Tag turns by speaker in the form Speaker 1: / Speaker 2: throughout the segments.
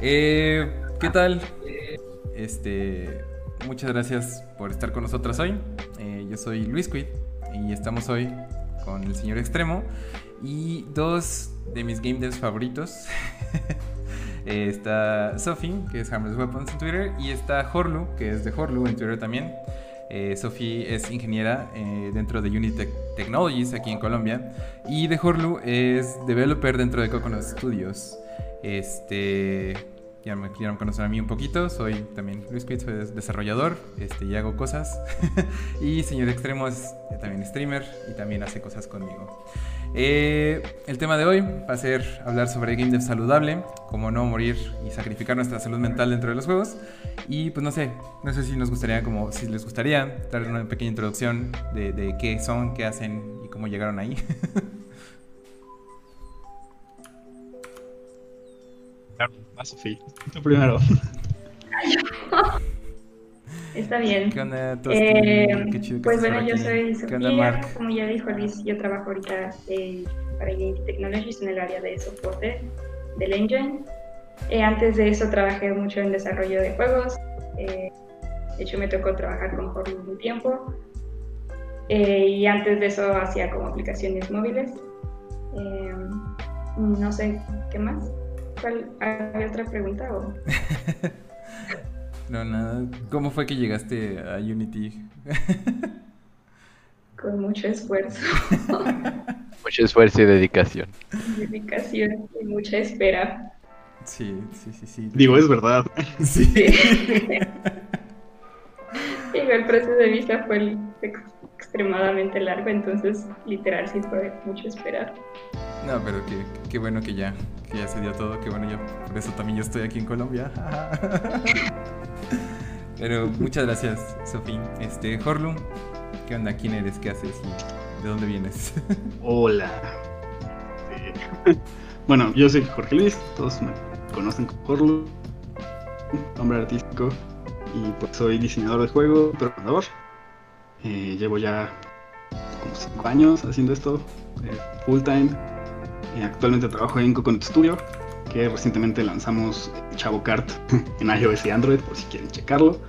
Speaker 1: Eh, ¿Qué tal? Este, muchas gracias por estar con nosotros hoy. Eh, yo soy Luis Quid y estamos hoy con el señor Extremo y dos de mis game devs favoritos. Eh, está Sophie, que es Harmless Weapons en Twitter, y está Horlu, que es de Horlu en Twitter también. Eh, Sophie es ingeniera eh, dentro de Unity Technologies aquí en Colombia. Y de Horlu es developer dentro de Coconut Studios. Este. Ya me, quieren conocer a mí un poquito. Soy también Luis Quid, soy desarrollador este, y hago cosas. y Señor Extremo es también streamer y también hace cosas conmigo. Eh, el tema de hoy va a ser hablar sobre game dev saludable, cómo no morir y sacrificar nuestra salud mental dentro de los juegos. Y pues no sé, no sé si nos gustaría, como si les gustaría, dar una pequeña introducción de, de qué son, qué hacen y cómo llegaron ahí.
Speaker 2: Claro, Sofía. Tú primero.
Speaker 3: Está bien.
Speaker 1: ¿Qué onda,
Speaker 3: Eh,
Speaker 1: Qué chido que
Speaker 3: pues bueno, yo
Speaker 1: aquí.
Speaker 3: soy
Speaker 1: ¿Qué onda,
Speaker 3: Sofía,
Speaker 1: Mark?
Speaker 3: como ya dijo Luis, yo trabajo ahorita eh, para Unity Technologies en el área de soporte del engine. Eh, antes de eso trabajé mucho en desarrollo de juegos, eh, de hecho me tocó trabajar con Horror un tiempo, Eh, y antes de eso hacía como aplicaciones móviles. Eh, no sé, ¿qué más? ¿Cuál, ¿Hay otra pregunta? O?
Speaker 1: No, nada. ¿Cómo fue que llegaste a Unity?
Speaker 3: Con mucho esfuerzo,
Speaker 4: Mucho esfuerzo y dedicación.
Speaker 3: dedicación y mucha espera.
Speaker 1: Sí, sí, sí, sí.
Speaker 2: Digo, es verdad.
Speaker 1: Sí.
Speaker 3: Digo, el proceso de visa fue ex- extremadamente largo, entonces literal sí fue mucho esperar.
Speaker 1: No, pero qué, qué bueno que ya, que ya se dio todo, que bueno, yo por eso también yo estoy aquí en Colombia. pero muchas gracias, Sofía. Este, Horlu, ¿qué onda? ¿Quién eres? ¿Qué haces? ¿Y ¿De dónde vienes?
Speaker 2: Hola. Bueno, yo soy Jorge Luis, todos me conocen como Horlu, nombre artístico, y pues soy diseñador de juego, programador. Eh, llevo ya como 5 años haciendo esto, eh, full time. Eh, actualmente trabajo en Coconut Studio, que recientemente lanzamos Chavo Kart en iOS y Android, por si quieren checarlo.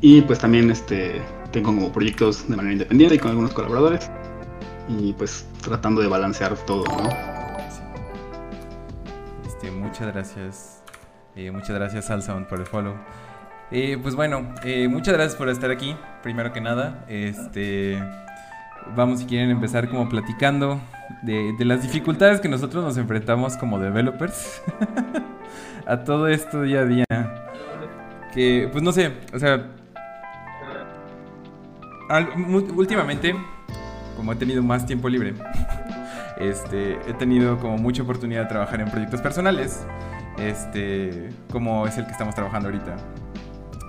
Speaker 2: Y pues también este, tengo como proyectos de manera independiente y con algunos colaboradores. Y pues tratando de balancear todo, ¿no?
Speaker 1: Este, muchas gracias. Eh, muchas gracias al por el follow. Eh, pues bueno, eh, muchas gracias por estar aquí. Primero que nada, este, vamos si quieren empezar como platicando de, las dificultades que nosotros nos enfrentamos como developers a todo esto día a día. Que, pues no sé, o sea, últimamente, como he tenido más tiempo libre, este, he tenido como mucha oportunidad de trabajar en proyectos personales, este, como es el que estamos trabajando ahorita,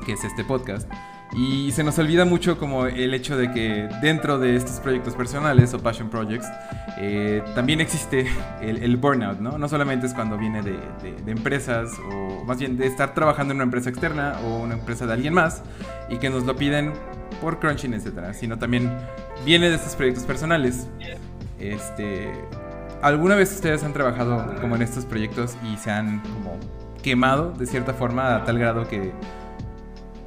Speaker 1: que es este podcast. Y se nos olvida mucho como el hecho de que dentro de estos proyectos personales o passion projects eh, también existe el, burnout, ¿no? No solamente es cuando viene de, empresas o más bien de estar trabajando en una empresa externa o una empresa de alguien más y que nos lo piden por crunching, etcétera, sino también viene de estos proyectos personales. Este, ¿alguna vez ustedes han trabajado como en estos proyectos y se han quemado de cierta forma a tal grado que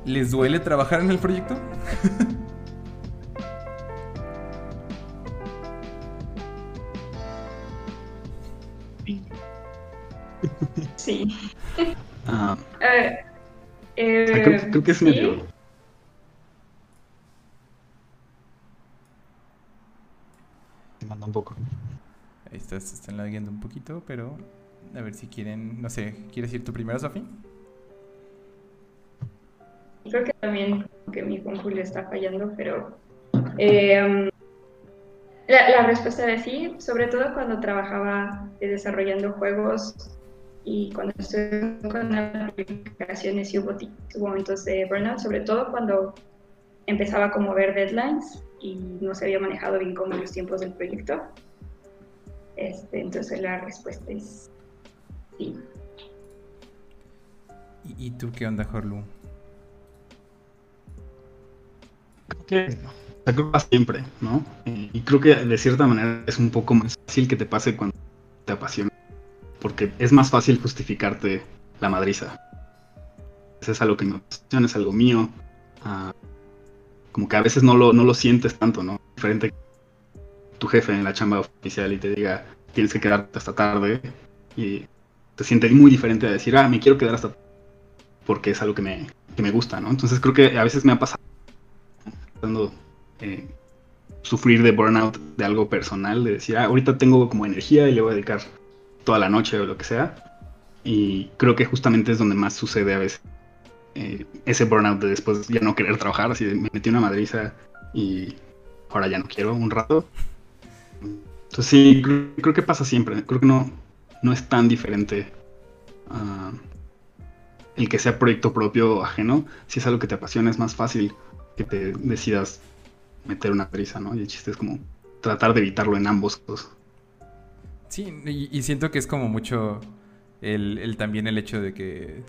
Speaker 1: les duele trabajar en el proyecto?
Speaker 3: Sí.
Speaker 2: Ah,
Speaker 3: Eh, eh,
Speaker 2: o sea, creo, creo que es
Speaker 3: sí.
Speaker 2: medio. Me manda un poco.
Speaker 1: Ahí está, se están lagueando un poquito, pero a ver si quieren, no sé, ¿quieres ir tú primero, Sofi?
Speaker 3: Creo que también que mi compu le está fallando, pero eh, la, respuesta es sí, sobre todo cuando trabajaba eh, desarrollando juegos y cuando estuve con aplicaciones y hubo, momentos de burnout, sobre todo cuando empezaba como a ver deadlines y no se había manejado bien como los tiempos del proyecto. Este, entonces la respuesta es sí.
Speaker 1: ¿Y, tú qué onda, Horlu?
Speaker 2: Que, creo que pasa siempre, ¿no? Y creo que de cierta manera es un poco más fácil que te pase cuando te apasiona. Porque es más fácil justificarte la madriza. Es algo que me apasiona, es algo mío. Ah, como que a veces no lo, no lo sientes tanto, ¿no? Diferente tu jefe en la chamba oficial y te diga, tienes que quedarte hasta tarde. Y te sientes muy diferente a decir, ah, me quiero quedar hasta porque es algo que me, que me gusta, ¿no? Entonces creo que a veces me ha pasado eh, sufrir de burnout de algo personal, de decir, ah, ahorita tengo como energía y le voy a dedicar toda la noche o lo que sea. Y creo que justamente es donde más sucede a veces eh, ese burnout de después ya no querer trabajar, así me metí una madriza y ahora ya no quiero un rato. Entonces sí, creo, que pasa siempre, creo que no, no es tan diferente ah, el que sea proyecto propio o ajeno, si es algo que te apasiona es más fácil que te decidas meter una prisa, ¿no? Y el chiste es como tratar de evitarlo en ambos casos.
Speaker 1: Sí, y, siento que es como mucho el, también el hecho de que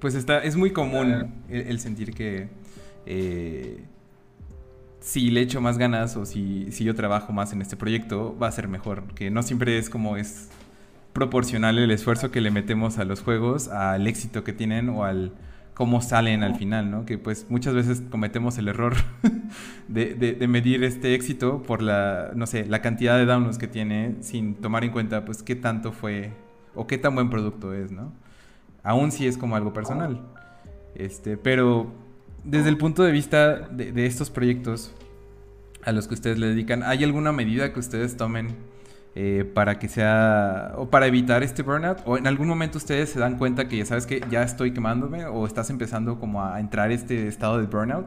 Speaker 1: pues está, es muy común el, sentir que eh, si le echo más ganas o si, si yo trabajo más en este proyecto, va a ser mejor. Que no siempre es como es proporcional el esfuerzo que le metemos a los juegos al éxito que tienen o al cómo salen al final, ¿no? Que pues muchas veces cometemos el error de, medir este éxito por la, no sé, la cantidad de downloads que tiene sin tomar en cuenta pues qué tanto fue o qué tan buen producto es, ¿no? Aún si es como algo personal. Este, pero desde el punto de vista de, de estos proyectos a los que ustedes le dedican, ¿hay alguna medida que ustedes tomen eh, para que sea, o para evitar este burnout, o en algún momento ustedes se dan cuenta que ya sabes que ya estoy quemándome, o estás empezando como a entrar este estado de burnout?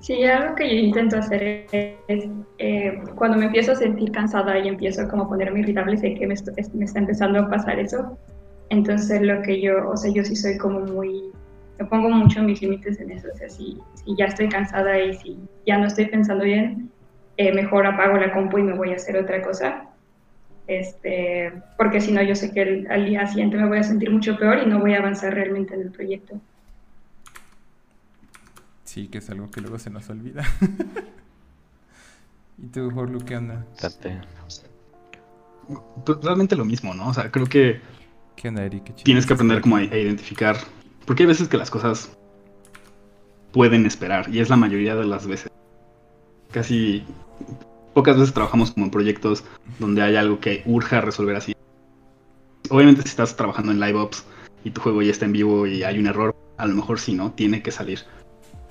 Speaker 3: Sí, algo que yo intento hacer es, eh, cuando me empiezo a sentir cansada y empiezo como a ponerme irritable, sé que me, me, está empezando a pasar eso. Entonces lo que yo, o sea, yo sí soy como muy me pongo mucho mis límites en eso. O sea, si, ya estoy cansada y si ya no estoy pensando bien, eh, mejor apago la compu y me voy a hacer otra cosa. Este, porque si no, yo sé que al día siguiente me voy a sentir mucho peor y no voy a avanzar realmente en el proyecto.
Speaker 1: Sí, que es algo que luego se nos olvida. ¿Y tú, Jorlu, qué onda?
Speaker 2: Pues realmente lo mismo, ¿no? O sea, creo que
Speaker 1: ¿Qué onda, Eric?
Speaker 2: tienes que aprender como a identificar porque hay veces que las cosas pueden esperar, y es la mayoría de las veces. Casi pocas veces trabajamos como en proyectos donde hay algo que urja resolver así. Obviamente si estás trabajando en live ops y tu juego ya está en vivo y hay un error, a lo mejor sí, ¿no? Tiene que salir.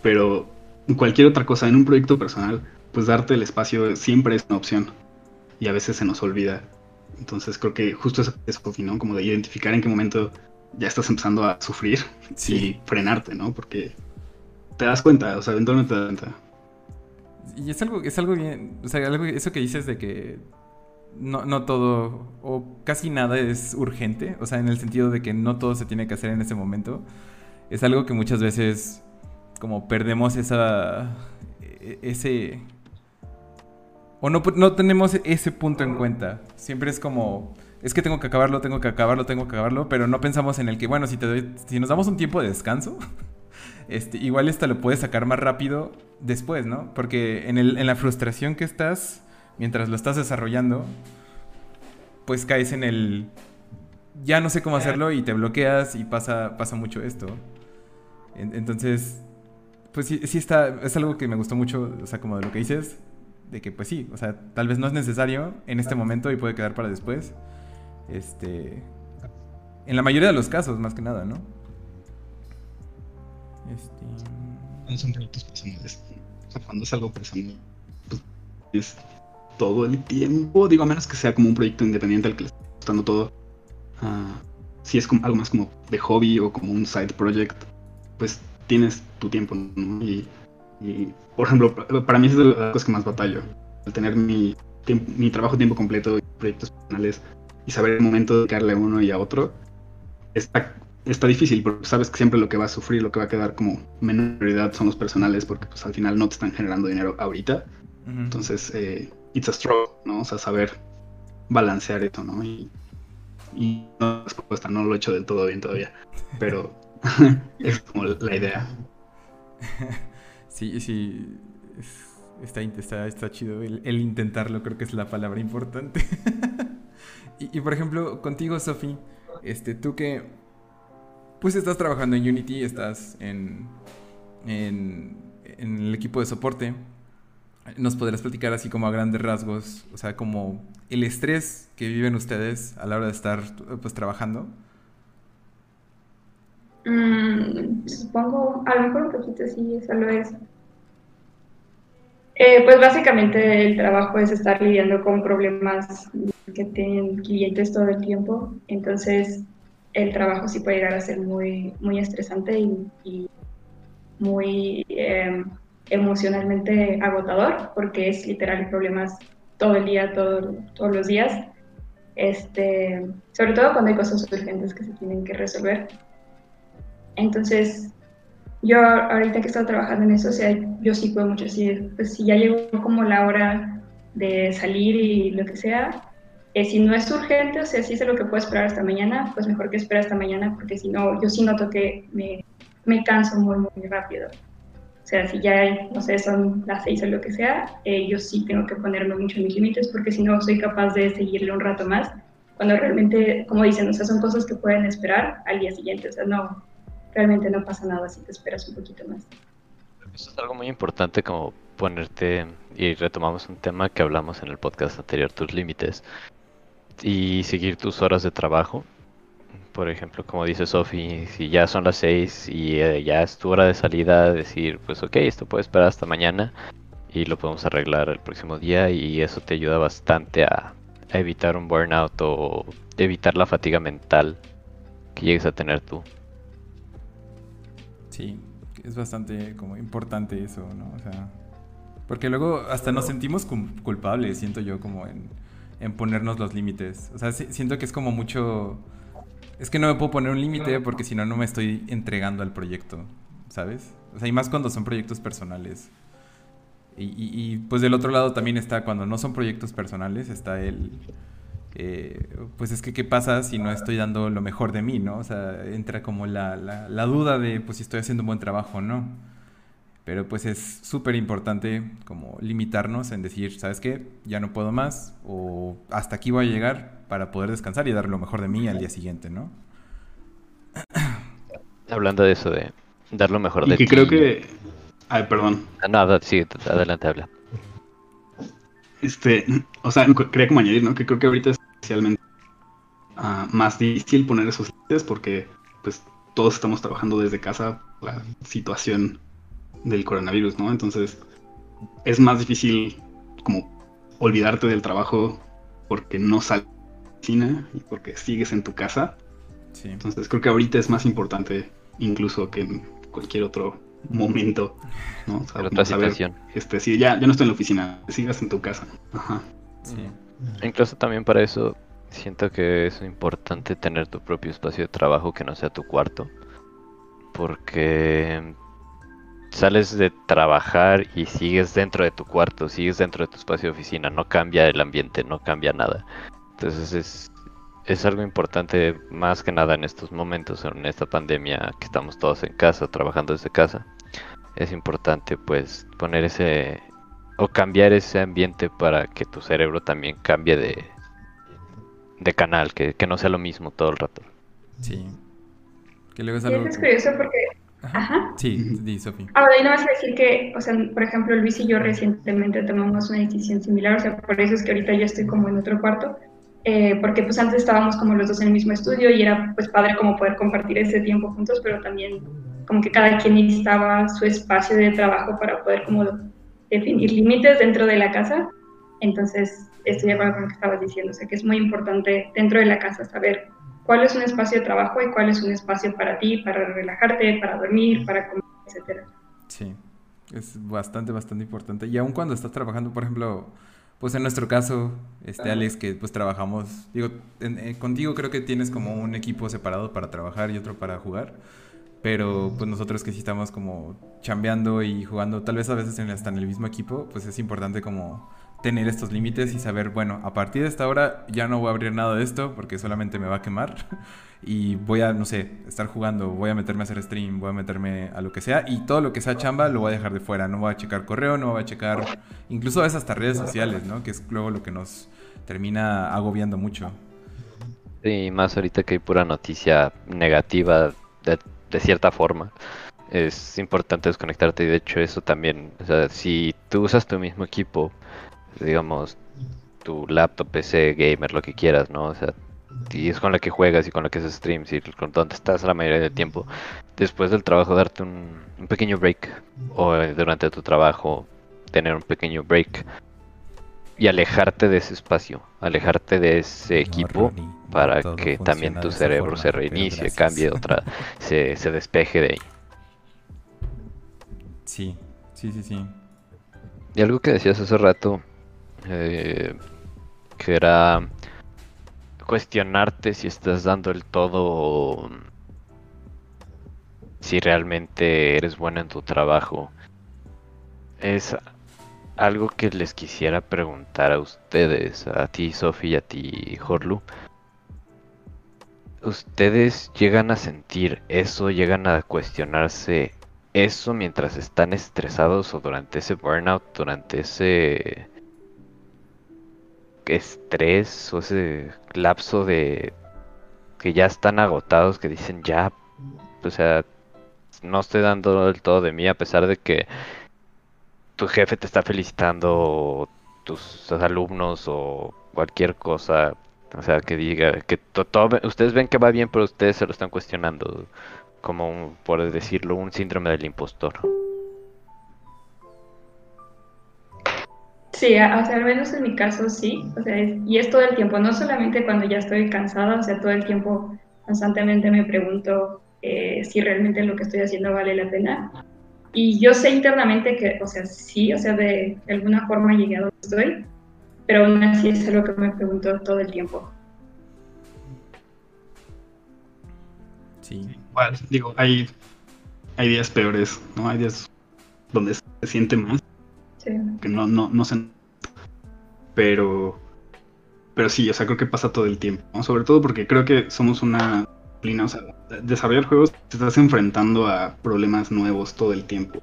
Speaker 2: Pero cualquier otra cosa, en un proyecto personal, pues darte el espacio siempre es una opción. Y a veces se nos olvida. Entonces creo que justo eso es ¿no? Como de identificar en qué momento ya estás empezando a sufrir y frenarte, ¿no? Porque te das cuenta, o sea, eventualmente te das cuenta.
Speaker 1: Y es algo, es algo bien, o sea, algo, eso que dices de que no, no todo o casi nada es urgente, o sea, en el sentido de que no todo se tiene que hacer en ese momento, es algo que muchas veces como perdemos esa, e, ese, o no, no tenemos ese punto en cuenta, siempre es como es que tengo que acabarlo, tengo que acabarlo, tengo que acabarlo, pero no pensamos en el que, bueno, si, te doy, si nos damos un tiempo de descanso, este, igual esta lo puedes sacar más rápido después, ¿no? Porque en, el, en la frustración que estás, mientras lo estás desarrollando, pues caes en el, ya no sé cómo hacerlo y te bloqueas y pasa, pasa mucho esto. entonces, pues sí, sí está, es algo que me gustó mucho, o sea, como de lo que dices, de que pues sí, o sea, tal vez no es necesario en este momento y puede quedar para después. Este. En la mayoría de los casos, más que nada, ¿no?
Speaker 2: Este. Son proyectos personales. O sea, cuando es algo personal, pues es todo el tiempo. Digo, a menos que sea como un proyecto independiente al que le está gustando todo. Uh, si es como algo más como de hobby o como un side project, pues tienes tu tiempo, ¿no? Y, por ejemplo, para mí es de las cosas que más batallo. El tener mi, mi trabajo tiempo completo y proyectos personales y saber el momento de dedicarle a uno y a otro, está, está difícil, porque sabes que siempre lo que va a sufrir, lo que va a quedar como menor prioridad son los personales, porque pues al final no te están generando dinero ahorita. Entonces, eh, it's a struggle, ¿no? O sea, saber balancear esto, ¿no? Y, y no respuesta, no lo he hecho del todo bien todavía, pero es como la idea.
Speaker 1: Sí, sí. Está, está, está chido el, el, intentarlo, creo que es la palabra importante. y, por ejemplo, contigo, Sofi, este, tú que pues estás trabajando en Unity, estás en, en, en el equipo de soporte, nos podrás platicar así como a grandes rasgos, o sea, como el estrés que viven ustedes a la hora de estar pues trabajando.
Speaker 3: Mm, supongo, a lo mejor un poquito sí, solo es. Eh, pues básicamente el trabajo es estar lidiando con problemas que tienen clientes todo el tiempo, entonces el trabajo sí puede llegar a ser muy, muy estresante y, muy eh, emocionalmente agotador, porque es literal problemas todo el día, todo, todos los días. Este, sobre todo cuando hay cosas urgentes que se tienen que resolver. Entonces, yo ahorita que he estado trabajando en eso, o sea, yo sí puedo mucho decir, pues si ya llegó como la hora de salir y lo que sea, eh, si no es urgente, o sea, si es lo que puedo esperar hasta mañana, pues mejor que espera hasta mañana, porque si no, yo sí noto que me, me canso muy, muy rápido. O sea, si ya, no sé, son las seis o lo que sea, eh, yo sí tengo que ponerme mucho en mis límites, porque si no, soy capaz de seguirle un rato más, cuando realmente, como dicen, o sea, son cosas que pueden esperar al día siguiente, o sea, no, realmente no pasa nada si te esperas un poquito más.
Speaker 4: Eso es algo muy importante como ponerte, y retomamos un tema que hablamos en el podcast anterior, tus límites, y seguir tus horas de trabajo. Por ejemplo, como dice Sofi, si ya son las 6 y eh, ya es tu hora de salida, decir, pues ok, esto puede esperar hasta mañana y lo podemos arreglar el próximo día y eso te ayuda bastante a, a evitar un burnout o evitar la fatiga mental que llegues a tener tú.
Speaker 1: Sí, es bastante como importante eso, ¿no? O sea, porque luego hasta nos sentimos culpables, siento yo, como en, en ponernos los límites. O sea, siento que es como mucho... Es que no me puedo poner un límite porque si no, no me estoy entregando al proyecto, ¿sabes? O sea, y más cuando son proyectos personales. Y, y, y pues del otro lado también está, cuando no son proyectos personales, está el... Eh, pues es que qué pasa si no estoy dando lo mejor de mí, ¿no? O sea, entra como la, la, la duda de pues si estoy haciendo un buen trabajo o no. Pero pues es súper importante como limitarnos en decir, ¿sabes qué? Ya no puedo más o hasta aquí voy a llegar para poder descansar y dar lo mejor de mí al día siguiente, ¿no?
Speaker 4: Hablando de eso, de dar lo mejor
Speaker 2: y
Speaker 4: de
Speaker 2: que
Speaker 4: ti.
Speaker 2: creo que... Ay, perdón.
Speaker 4: Nada, sí, adelante, habla.
Speaker 2: Este, o sea, quería como añadir, ¿no? Que creo que ahorita es especialmente uh, más difícil poner esos límites porque pues todos estamos trabajando desde casa, la situación del coronavirus, ¿no? Entonces es más difícil como olvidarte del trabajo porque no sales de la oficina y porque sigues en tu casa.
Speaker 1: Sí.
Speaker 2: Entonces creo que ahorita es más importante incluso que en cualquier otro momento, ¿no? O sea,
Speaker 4: otra
Speaker 2: saber,
Speaker 4: situación.
Speaker 2: este, sí, ya, ya no estoy en la oficina, sigas en tu casa. Ajá.
Speaker 1: Sí.
Speaker 4: Incluso también para eso siento que es importante tener tu propio espacio de trabajo que no sea tu cuarto. Porque sales de trabajar y sigues dentro de tu cuarto, sigues dentro de tu espacio de oficina, no cambia el ambiente, no cambia nada. Entonces es, es algo importante más que nada en estos momentos, en esta pandemia que estamos todos en casa, trabajando desde casa. Es importante pues poner ese o cambiar ese ambiente para que tu cerebro también cambie de, de canal, que, que no sea lo mismo todo el rato.
Speaker 1: Sí. Que luego es
Speaker 3: Y
Speaker 1: algo...
Speaker 3: eso es curioso porque,
Speaker 1: Ajá.
Speaker 3: ajá.
Speaker 1: Sí, di, Sofi.
Speaker 3: Ahora, y no vas a decir que, o sea, por ejemplo, Luis y yo recientemente tomamos una decisión similar, o sea, por eso es que ahorita yo estoy como en otro cuarto, eh, porque pues antes estábamos como los dos en el mismo estudio y era pues padre como poder compartir ese tiempo juntos, pero también como que cada quien necesitaba su espacio de trabajo para poder como definir límites dentro de la casa. Entonces, estoy de acuerdo con lo que estabas diciendo, o sea, que es muy importante dentro de la casa saber cuál es un espacio de trabajo y cuál es un espacio para ti, para relajarte, para dormir, para comer, etcétera.
Speaker 1: Sí, es bastante, bastante importante. Y aun cuando estás trabajando, por ejemplo, pues en nuestro caso, este Alex, que pues trabajamos, digo, en- en- contigo creo que tienes como un equipo separado para trabajar y otro para jugar. Pero pues nosotros que sí estamos como chambeando y jugando, tal vez a veces en- hasta en el mismo equipo, pues es importante como tener estos límites y saber, bueno, a partir de esta hora ya no voy a abrir nada de esto porque solamente me va a quemar y voy a, no sé, estar jugando, voy a meterme a hacer stream, voy a meterme a lo que sea y todo lo que sea chamba lo voy a dejar de fuera, no voy a checar correo, no voy a checar incluso esas hasta redes sociales, ¿no? Que es luego lo que nos termina agobiando mucho.
Speaker 4: Sí, más ahorita que hay pura noticia negativa de, de cierta forma es importante desconectarte y de hecho eso también, o sea, si tú usas tu mismo equipo, digamos, tu laptop, PC, gamer, lo que quieras, ¿no? O sea, y es con la que juegas y con la que haces streams y con donde estás la mayoría del tiempo, después del trabajo darte un, un pequeño break o eh, durante tu trabajo tener un pequeño break y alejarte de ese espacio, alejarte de ese equipo para que también tu cerebro se reinicie, cambie otra, se, se despeje de ahí.
Speaker 1: Sí, sí, sí, sí.
Speaker 4: Y algo que decías hace rato, eh, que era cuestionarte si estás dando el todo o si realmente eres bueno en tu trabajo. Es algo que les quisiera preguntar a ustedes, a ti Sofi y a ti Horlu. ¿Ustedes llegan a sentir eso, llegan a cuestionarse eso mientras están estresados o durante ese burnout, durante ese estrés o ese lapso de que ya están agotados, que dicen ya, o sea, no estoy dando el todo de mí a pesar de que tu jefe te está felicitando, o tus alumnos o cualquier cosa, o sea, que diga que todo, ustedes ven que va bien, pero ustedes se lo están cuestionando como por decirlo, un síndrome del impostor.
Speaker 3: Sí, o sea, al menos en mi caso sí, o sea, y es todo el tiempo, no solamente cuando ya estoy cansada, o sea, todo el tiempo constantemente me pregunto eh, si realmente lo que estoy haciendo vale la pena. Y yo sé internamente que, o sea, sí, o sea, de alguna forma llegué a donde estoy, pero aún así es algo que me pregunto todo el tiempo.
Speaker 2: Sí. Igual, digo, hay, hay días peores, ¿no? Hay días donde se siente más.
Speaker 3: Sí.
Speaker 2: Que no, no, no se. Pero. Pero sí, o sea, creo que pasa todo el tiempo, ¿no? Sobre todo porque creo que somos una disciplina, o sea, desarrollar juegos te estás enfrentando a problemas nuevos todo el tiempo.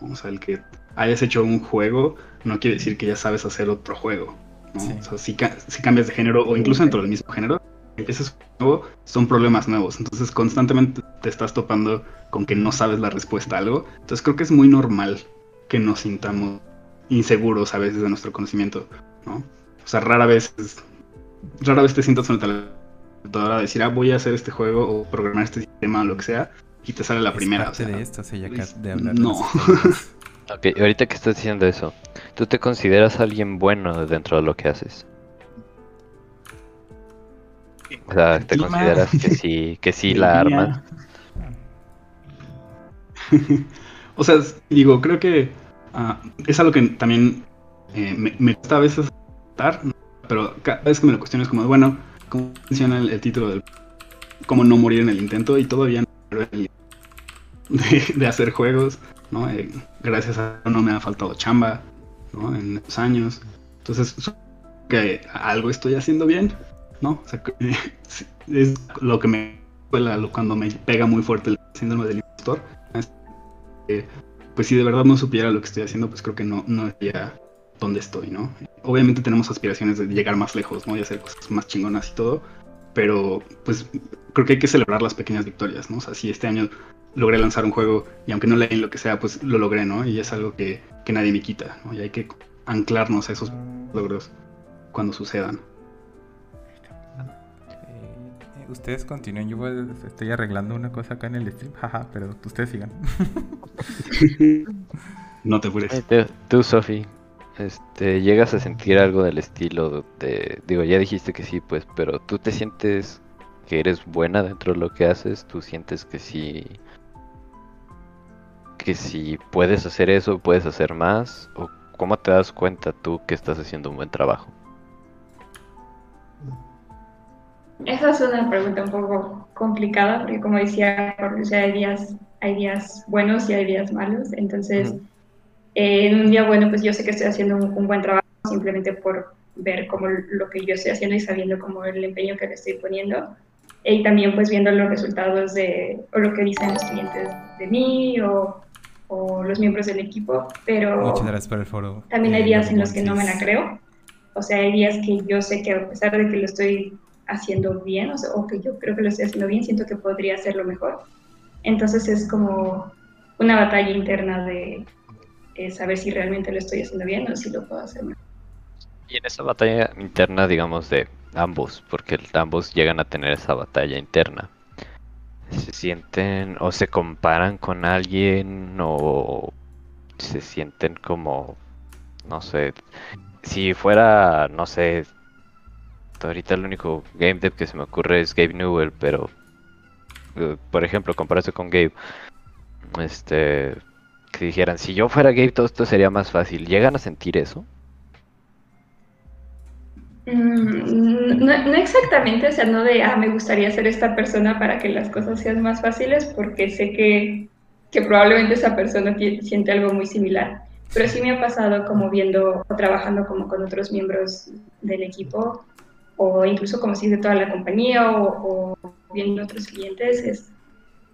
Speaker 2: ¿no? O sea, el que hayas hecho un juego no quiere decir que ya sabes hacer otro juego. ¿no?
Speaker 1: Sí.
Speaker 2: O sea, si, ca- si cambias de género o incluso dentro del mismo género, empiezas un nuevo, son problemas nuevos. Entonces constantemente te estás topando con que no sabes la respuesta a algo. Entonces creo que es muy normal que nos sintamos inseguros a veces de nuestro conocimiento, ¿no? O sea, rara vez, rara vez te sientas frente a la computadora a decir, ah, voy a hacer este juego o programar este sistema o lo que sea, y te sale la
Speaker 1: Es
Speaker 2: primera. o
Speaker 1: parte
Speaker 2: sea,
Speaker 1: de esto, de hablar de
Speaker 2: no.
Speaker 4: Ok, ahorita que estás diciendo eso, ¿tú te consideras alguien bueno dentro de lo que haces? O sea, ¿te
Speaker 2: Clima.
Speaker 4: consideras que sí, que sí la armas?
Speaker 2: o sea, digo, creo que ah, es algo que también eh, me, me gusta a veces estar, pero cada vez que me lo cuestiono es como, bueno, ¿cómo funciona el, título del... cómo no morir en el intento? Y todavía no el- de, de hacer juegos, ¿no? Eh, gracias a no me ha faltado chamba, ¿no? En estos años. Entonces, que algo estoy haciendo bien, ¿no? O sea, es lo que me cuando me pega muy fuerte el síndrome del impostor. es pues si de verdad no supiera lo que estoy haciendo, pues creo que no, no estaría donde estoy, ¿no? Obviamente tenemos aspiraciones de llegar más lejos, ¿no? Y hacer cosas más chingonas y todo, pero pues creo que hay que celebrar las pequeñas victorias, ¿no? O sea, si este año logré lanzar un juego y aunque no leen lo que sea, pues lo logré, ¿no? Y es algo que, que nadie me quita, ¿no? Y hay que anclarnos a esos logros cuando sucedan.
Speaker 1: Ustedes continúen, yo voy- estoy arreglando una cosa acá en el stream, jaja, pero ustedes sigan.
Speaker 2: no te apures.
Speaker 4: Eh, te- Tú, Sofi, este, ¿llegas a sentir algo del estilo de, digo, ya dijiste que sí, pues, pero tú te sientes que eres buena dentro de lo que haces? ¿Tú sientes que sí, que si puedes hacer eso, puedes hacer más? ¿O cómo te das cuenta tú que estás haciendo un buen trabajo?
Speaker 3: Esa es una pregunta un poco complicada porque como decía, Jorge, o sea, hay días, hay días buenos y hay días malos. Entonces,
Speaker 4: Ujú.
Speaker 3: eh, en un día bueno, pues yo sé que estoy haciendo un, un buen trabajo. simplemente por ver como lo que yo estoy haciendo y sabiendo como el empeño que le estoy poniendo. Y también pues viendo los resultados de, o lo que dicen los clientes de mí o, o los miembros del equipo, pero
Speaker 1: Muchas gracias por el foro.
Speaker 3: también hay
Speaker 1: eh,
Speaker 3: días en los que no me la creo. O sea, hay días que yo sé que a pesar de que lo estoy haciendo bien, o, sea, o que yo creo que lo estoy haciendo bien, siento que podría hacerlo mejor. Entonces es como una batalla interna de eh, saber si realmente lo estoy haciendo bien o si lo puedo hacer mejor.
Speaker 4: Y en esa batalla interna, digamos, de ambos, porque ambos llegan a tener esa batalla interna, ¿se sienten o se comparan con alguien o se sienten como, no sé, si fuera, no sé, ahorita el único game dev que se me ocurre es Gabe Newell, pero, eh, por ejemplo, compararse con Gabe, este, que dijeran, si yo fuera Gabe todo esto sería más fácil, ¿llegan a sentir eso?
Speaker 3: Mm, No, no exactamente, o sea, no de, ah, me gustaría ser esta persona para que las cosas sean más fáciles, porque sé que, que probablemente esa persona siente algo muy similar. Pero sí me ha pasado como viendo o trabajando como con otros miembros del equipo, o incluso como si de toda la compañía, o, o viendo otros clientes. Es,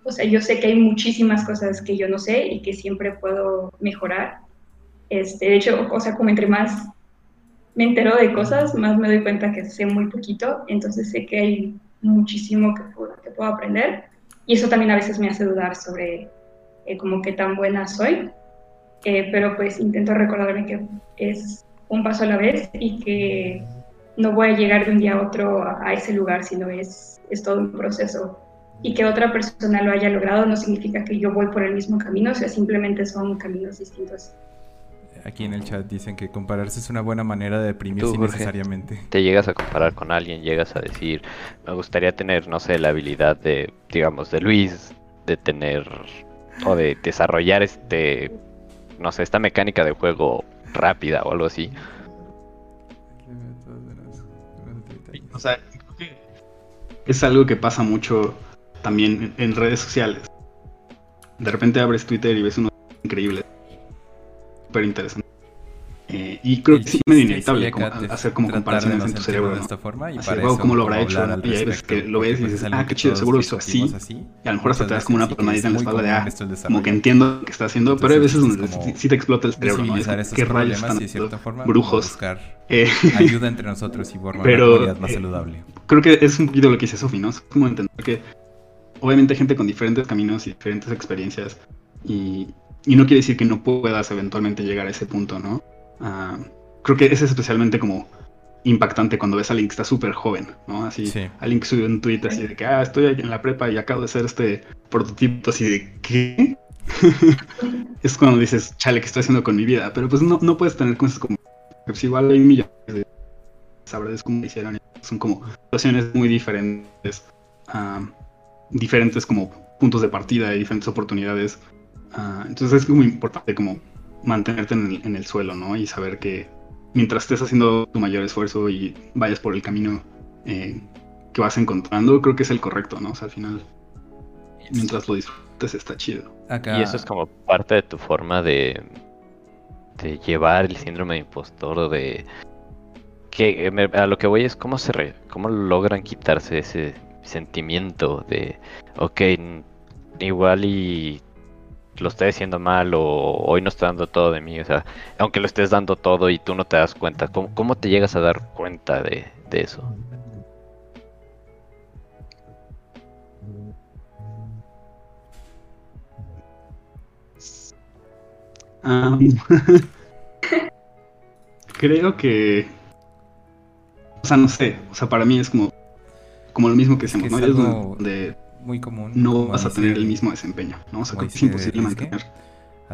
Speaker 3: o sea, yo sé que hay muchísimas cosas que yo no sé y que siempre puedo mejorar. Este, de hecho, o sea, como entre más me entero de cosas, más me doy cuenta que sé muy poquito, entonces sé que hay muchísimo que puedo, que puedo aprender y eso también a veces me hace dudar sobre eh, como qué tan buena soy, Eh, pero pues intento recordarme que es un paso a la vez y que no voy a llegar de un día a otro a, ese lugar, sino es, es todo un proceso. Y que otra persona lo haya logrado no significa que yo voy por el mismo camino, o sea, simplemente son caminos distintos.
Speaker 1: Aquí en el chat dicen que compararse es una buena manera de deprimirse innecesariamente.
Speaker 4: te llegas a comparar con alguien, llegas a decir, me gustaría tener, no sé, la habilidad de, digamos, de Luis, de tener o de desarrollar este, no sé, esta mecánica de juego rápida o algo así.
Speaker 2: O sea, creo que es algo que pasa mucho también en redes sociales. De repente abres Twitter y ves unos increíbles, súper interesantes. Y creo que sí es medio inevitable como hacer como comparaciones
Speaker 1: no
Speaker 2: en tu cerebro.
Speaker 1: de
Speaker 2: ¿no?
Speaker 1: esta forma y
Speaker 2: Así,
Speaker 1: para
Speaker 2: wow,
Speaker 1: eso
Speaker 2: ¿cómo lo habrá hecho? Y hay veces que lo ves y dices, ah, qué chido, seguro hizo así. Y a lo mejor hasta te das como una
Speaker 1: y
Speaker 2: palmadita en la espalda de, ah, como que entiendo lo que está haciendo, pero hay veces
Speaker 1: es
Speaker 2: donde sí, te explota el cerebro, ¿no? Como,
Speaker 1: estos
Speaker 2: ¿Qué rayos están
Speaker 1: y
Speaker 2: haciendo? brujos? Eh,
Speaker 1: ayuda entre nosotros y formar una comunidad más
Speaker 2: eh,
Speaker 1: saludable.
Speaker 2: creo que es un poquito lo que dice Sofi, ¿no? Es como entender que obviamente hay gente con diferentes caminos y diferentes experiencias y, y no quiere decir que no puedas eventualmente llegar a ese punto, ¿no? Ah, creo que es especialmente como impactante cuando ves a alguien que está súper joven, ¿no? Así,
Speaker 1: Sí.
Speaker 2: alguien que subió un tweet así de que, ah, estoy en la prepa y acabo de hacer este prototipo así de, ¿qué? es cuando dices, chale, ¿qué estoy haciendo con mi vida? Pero pues no, no puedes tener cosas como, pues igual hay millones de sabrás cómo lo hicieron. Son como situaciones muy diferentes, ah, diferentes como puntos de partida y diferentes oportunidades. Ah, entonces es muy importante como mantenerte en el, en el suelo, ¿no? Y saber que mientras estés haciendo tu mayor esfuerzo y vayas por el camino eh, que vas encontrando, creo que es el correcto, ¿no? O sea, al final, mientras lo disfrutes, está chido.
Speaker 1: Acá,
Speaker 4: Y eso es como parte de tu forma de, de llevar el síndrome de impostor o de... Que, eh, me- a lo que voy es cómo se re- cómo logran quitarse ese sentimiento de, ok, igual y lo estoy haciendo mal o hoy no estoy dando todo de mí, o sea, aunque lo estés dando todo y tú no te das cuenta, ¿cómo, cómo te llegas a dar cuenta de, de eso?
Speaker 2: Ah, creo que. O sea, no sé. O sea, para mí es como. Como lo mismo que
Speaker 1: que
Speaker 2: ¿no?
Speaker 1: es
Speaker 2: donde
Speaker 1: muy común.
Speaker 2: no vas a tener el mismo desempeño, ¿no? O sea, creo que es imposible mantener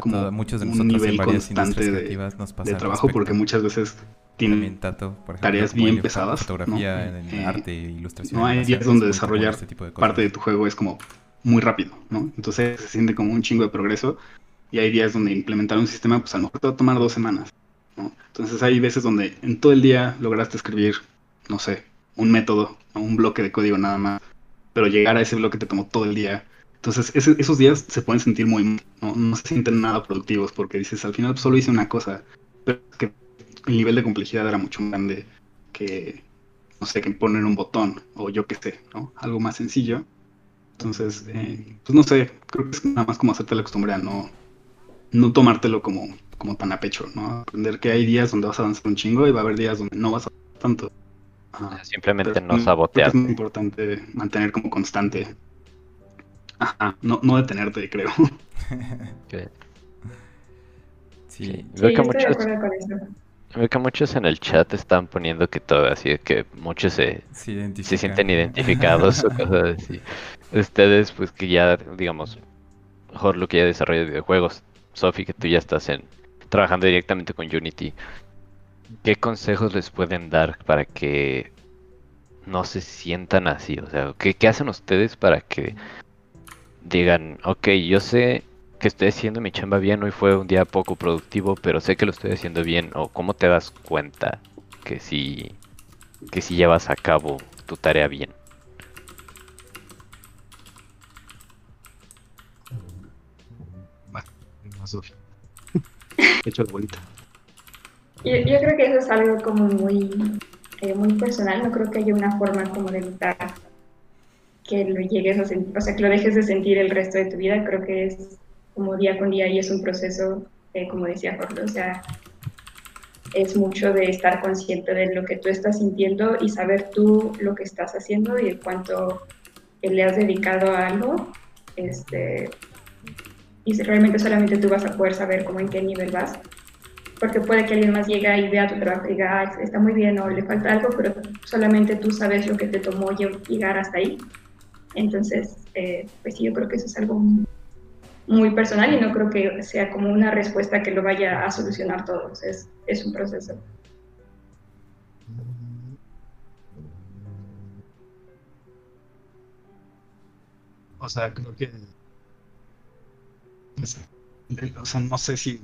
Speaker 2: como
Speaker 1: muchos de
Speaker 2: un
Speaker 1: en
Speaker 2: nivel
Speaker 1: varias
Speaker 2: constante de-
Speaker 1: creativas nos pasa
Speaker 2: de
Speaker 1: al
Speaker 2: trabajo porque muchas veces tienen.
Speaker 1: Tato, por ejemplo,
Speaker 2: tareas bien
Speaker 1: en
Speaker 2: pesadas,
Speaker 1: Fotografía,
Speaker 2: ¿no?
Speaker 1: en
Speaker 2: Eh,
Speaker 1: arte, ilustración.
Speaker 2: no hay días donde desarrollar
Speaker 1: este tipo de.
Speaker 2: Parte de tu juego es como muy rápido, ¿no? Entonces se siente como un chingo de progreso. Y hay días donde implementar un sistema, pues a lo mejor te va a tomar dos semanas, ¿no? Entonces hay veces donde en todo el día lograste escribir, no sé, un método, o un bloque de código nada más. Pero llegar a ese bloque te tomó todo el día. Entonces ese- esos días se pueden sentir muy, ¿no? no se sienten nada productivos porque dices, al final solo hice una cosa. Pero es que el nivel de complejidad era mucho más grande que, no sé, que poner un botón o yo qué sé, ¿no? Algo más sencillo. Entonces, eh, pues no sé, creo que es nada más como hacerte la costumbre a no, no tomártelo como, como tan a pecho, ¿no? Aprender que hay días donde vas a avanzar un chingo y va a haber días donde no vas a avanzar tanto.
Speaker 4: Ajá, Simplemente
Speaker 2: Pero
Speaker 4: no sabotear.
Speaker 2: Es muy importante mantener como constante. Ajá, no, no detenerte, creo.
Speaker 4: Que-
Speaker 1: Sí,
Speaker 4: Sí.
Speaker 3: Sí,
Speaker 4: Veo que muchos, veo que muchos en el chat están poniendo que todo, así que muchos se,
Speaker 1: se identifican.
Speaker 4: se sienten identificados o cosas así. Ustedes, pues que ya, digamos, mejor lo que ya desarrolla videojuegos, Sofi, que tú ya estás en trabajando directamente con Unity, ¿qué consejos les pueden dar para que no se sientan así? O sea, ¿qué, hacen ustedes para que digan, ok, yo sé que estoy haciendo mi chamba bien, hoy fue un día poco productivo, pero sé que lo estoy haciendo bien, o cómo te das cuenta que si, que si llevas a cabo tu tarea bien?
Speaker 2: Más Sofi. Hecho la bolita.
Speaker 3: Yo, yo creo que eso es algo como muy, eh, muy personal, no creo que haya una forma como de evitar que lo llegues a sentir, o sea, que lo dejes de sentir el resto de tu vida, creo que es como día con día y es un proceso, eh, como decía Jorge, o sea, es mucho de estar consciente de lo que tú estás sintiendo y saber tú lo que estás haciendo y cuánto eh, le has dedicado a algo, este, y realmente solamente tú vas a poder saber cómo en qué nivel vas porque puede que alguien más llegue y vea tu trabajo y diga, "Ah, está muy bien o le falta algo, pero solamente tú sabes lo que te tomó lle- llegar hasta ahí. Entonces, eh, pues sí, yo creo que eso es algo muy personal y no creo que sea como una respuesta que lo vaya a solucionar todo. Es, es un proceso.
Speaker 2: O sea, creo que. pues, O sea, no sé si,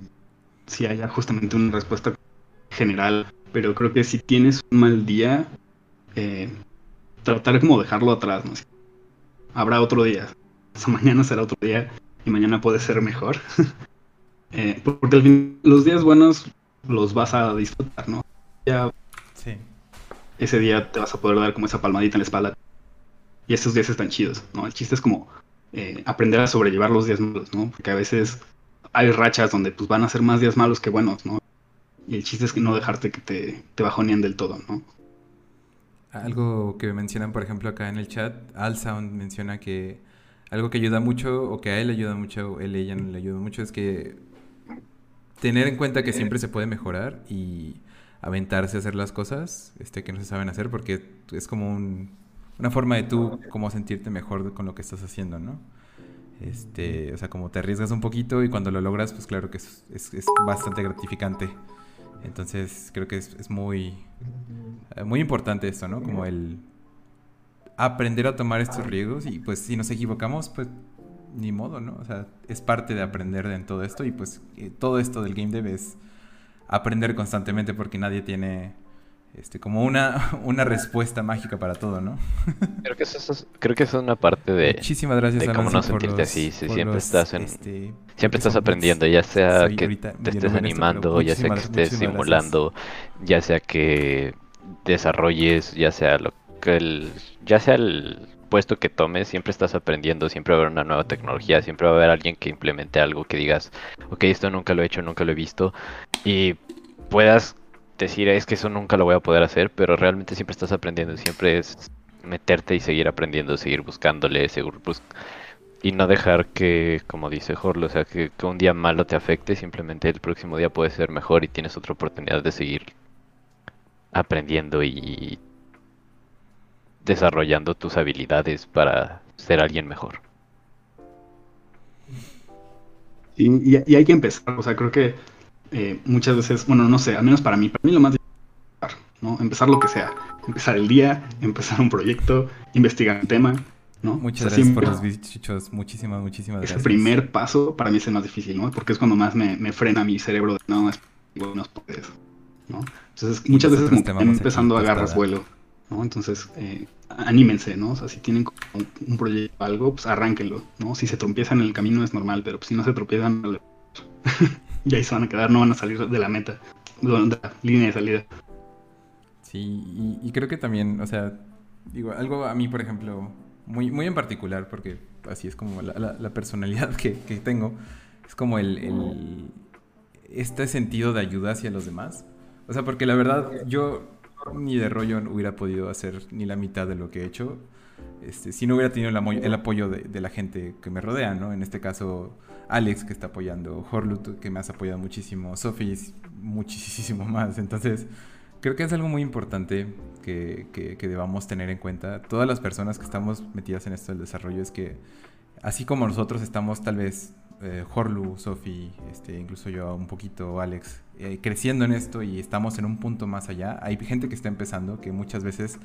Speaker 2: si haya justamente una respuesta general, pero creo que si tienes un mal día, eh, tratar como dejarlo atrás, ¿no? Habrá otro día. O sea, mañana será otro día y mañana puede ser mejor. Eh, porque al fin, los días buenos los vas a disfrutar, ¿no? Ya
Speaker 1: Sí.
Speaker 2: ese día te vas a poder dar como esa palmadita en la espalda. Y esos días están chidos, ¿no? El chiste es como eh, aprender a sobrellevar los días malos, ¿no? Porque a veces hay rachas donde pues van a ser más días malos que buenos, ¿no? Y el chiste es que no dejarte que te, te bajoneen del todo, ¿no?
Speaker 1: Algo que mencionan, por ejemplo, acá en el chat, Alsound menciona que algo que ayuda mucho, o que a él le ayuda mucho, él ella le ayuda mucho, es que tener en cuenta que siempre se puede mejorar y aventarse a hacer las cosas este, que no se saben hacer, porque es como un- una forma de tú como sentirte mejor con lo que estás haciendo, ¿no? Este, o sea, como te arriesgas un poquito y cuando lo logras, pues claro que es, es- bastante gratificante. Entonces creo que es, es muy, eh, muy importante esto, ¿no? Como el aprender a tomar estos riesgos y pues si nos equivocamos, pues ni modo, ¿no? O sea, es parte de aprender en todo esto y pues eh, todo esto del game dev es aprender constantemente porque nadie tiene este como una, una respuesta mágica para todo, ¿no?
Speaker 4: Creo que eso es, creo que eso es una parte de...
Speaker 1: Muchísimas gracias,
Speaker 4: de cómo no sentirte
Speaker 1: los-
Speaker 4: así, si
Speaker 1: por
Speaker 4: siempre
Speaker 1: los,
Speaker 4: estás en-
Speaker 1: este,
Speaker 4: Siempre estás aprendiendo, ya sea que te estés animando, ya sea que estés simulando, ya sea que desarrolles, ya sea lo que el, ya sea el puesto que tomes, siempre estás aprendiendo, siempre va a haber una nueva tecnología, siempre va a haber alguien que implemente algo que digas, ok, esto nunca lo he hecho, nunca lo he visto, y puedas decir, es que eso nunca lo voy a poder hacer, pero realmente siempre estás aprendiendo, siempre es meterte y seguir aprendiendo, seguir buscándole, seguir y no dejar que, como dice Jorlo, o sea, que, un día malo te afecte, simplemente el próximo día puede ser mejor y tienes otra oportunidad de seguir aprendiendo y desarrollando tus habilidades para ser alguien mejor.
Speaker 2: Y- y hay que empezar, o sea, creo que eh, muchas veces, bueno, no sé, al menos para mí, para mí lo más difícil es empezar, ¿no? Empezar lo que sea, empezar el día, empezar un proyecto, investigar un tema, ¿no?
Speaker 1: Muchas
Speaker 2: O sea,
Speaker 1: gracias por los bichos, muchísimas, muchísimas
Speaker 2: Ese
Speaker 1: gracias.
Speaker 2: primer paso para mí es el más difícil, ¿no? Porque es cuando más me, me frena mi cerebro de no, no puedes, ¿no? Entonces, muchas veces como empezando a agarras
Speaker 1: tostada.
Speaker 2: vuelo, ¿no? Entonces, eh, anímense, ¿no? O sea, si tienen un proyecto o algo, pues arránquenlo, ¿no? Si se tropiezan en el camino es normal, pero pues, si no se tropiezan, vale. y ahí se van a quedar, no van a salir de la meta. de la línea de salida.
Speaker 1: Sí, y, creo que también, o sea, digo, algo a mí, por ejemplo, muy, muy en particular, porque así es como la, personalidad que, tengo, es como el, este sentido de ayuda hacia los demás. O sea, porque la verdad, yo ni de rollo hubiera podido hacer ni la mitad de lo que he hecho este, si no hubiera tenido el, apoyo de, la gente que me rodea, ¿no? En este caso, Alex, que está apoyando, Horlut, que me has apoyado muchísimo, Sophie, muchísimo más. Entonces, creo que es algo muy importante que, que, debamos tener en cuenta. Todas las personas que estamos metidas en esto del desarrollo es que, así como nosotros estamos tal vez eh, Horlu, Sophie, este, incluso yo un poquito, Alex, eh, creciendo en esto y estamos en un punto más allá. Hay gente que está empezando que muchas veces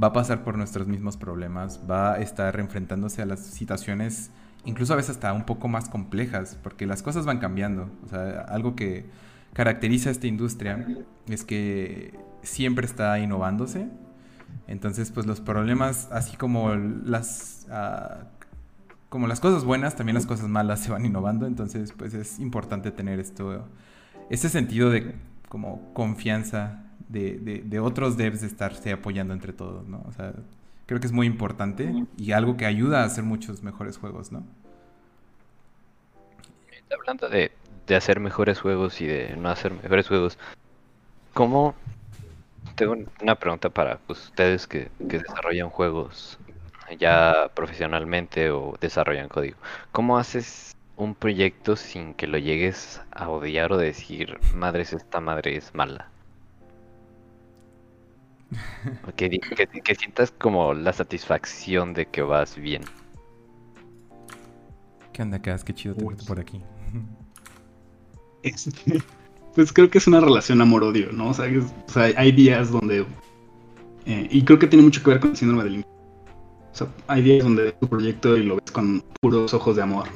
Speaker 1: va a pasar por nuestros mismos problemas, va a estar enfrentándose a las situaciones, incluso a veces hasta un poco más complejas, porque las cosas van cambiando. O sea, algo que caracteriza a esta industria es que siempre está innovándose. Entonces, pues los problemas, así como las... Uh, como las cosas buenas, también las cosas malas se van innovando, entonces pues es importante tener esto, ese sentido de como confianza de, de, otros devs de estarse apoyando entre todos, ¿no? Creo que es muy importante y algo que ayuda a hacer muchos mejores juegos, ¿no?
Speaker 4: Hablando de, de hacer mejores juegos y de no hacer mejores juegos, ¿cómo... Tengo una pregunta para ustedes que, que desarrollan juegos ya profesionalmente o desarrollan código. ¿Cómo haces un proyecto sin que lo llegues a odiar o decir, madres, esta madre es mala? que, que, sientas como la satisfacción de que vas bien.
Speaker 1: ¿Qué onda, Cas? Qué chido tenerte por aquí.
Speaker 2: pues creo que es una relación amor-odio, ¿no? O sea, hay días donde... Eh, y creo que tiene mucho que ver con el síndrome del o sea, hay días donde tu proyecto y lo ves con puros ojos de amor.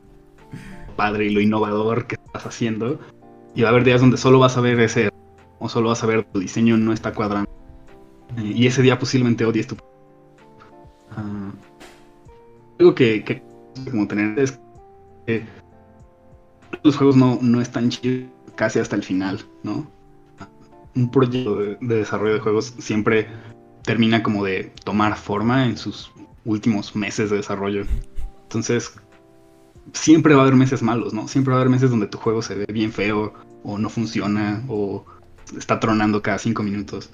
Speaker 2: Padre y lo innovador que estás haciendo. Y va a haber días donde solo vas a ver ese o solo vas a ver tu diseño no está cuadrando. Y ese día posiblemente odies tu uh, algo que, como tener es que los juegos no, no están chidos casi hasta el final, ¿no? Un proyecto de desarrollo de juegos siempre termina como de tomar forma en sus últimos meses de desarrollo. Entonces, siempre va a haber meses malos, ¿no? Siempre va a haber meses donde tu juego se ve bien feo, o no funciona, o está tronando cada cinco minutos.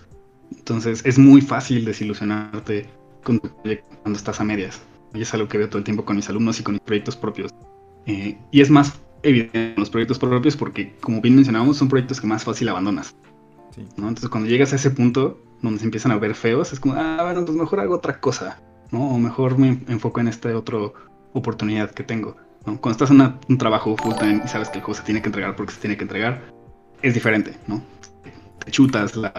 Speaker 2: Entonces, es muy fácil desilusionarte con tu proyecto cuando estás a medias. Y es algo que veo todo el tiempo con mis alumnos y con mis proyectos propios. Eh, y es más evidente en los proyectos propios porque, como bien mencionábamos, son proyectos que más fácil abandonas. Entonces, cuando llegas a ese punto, donde se empiezan a ver feos, es como, ah, bueno, pues mejor hago otra cosa, ¿no? O mejor me enfoco en esta otra oportunidad que tengo, ¿no? Cuando estás en un trabajo full time y sabes que el juego se tiene que entregar porque se tiene que entregar, es diferente, ¿no? Te chutas la...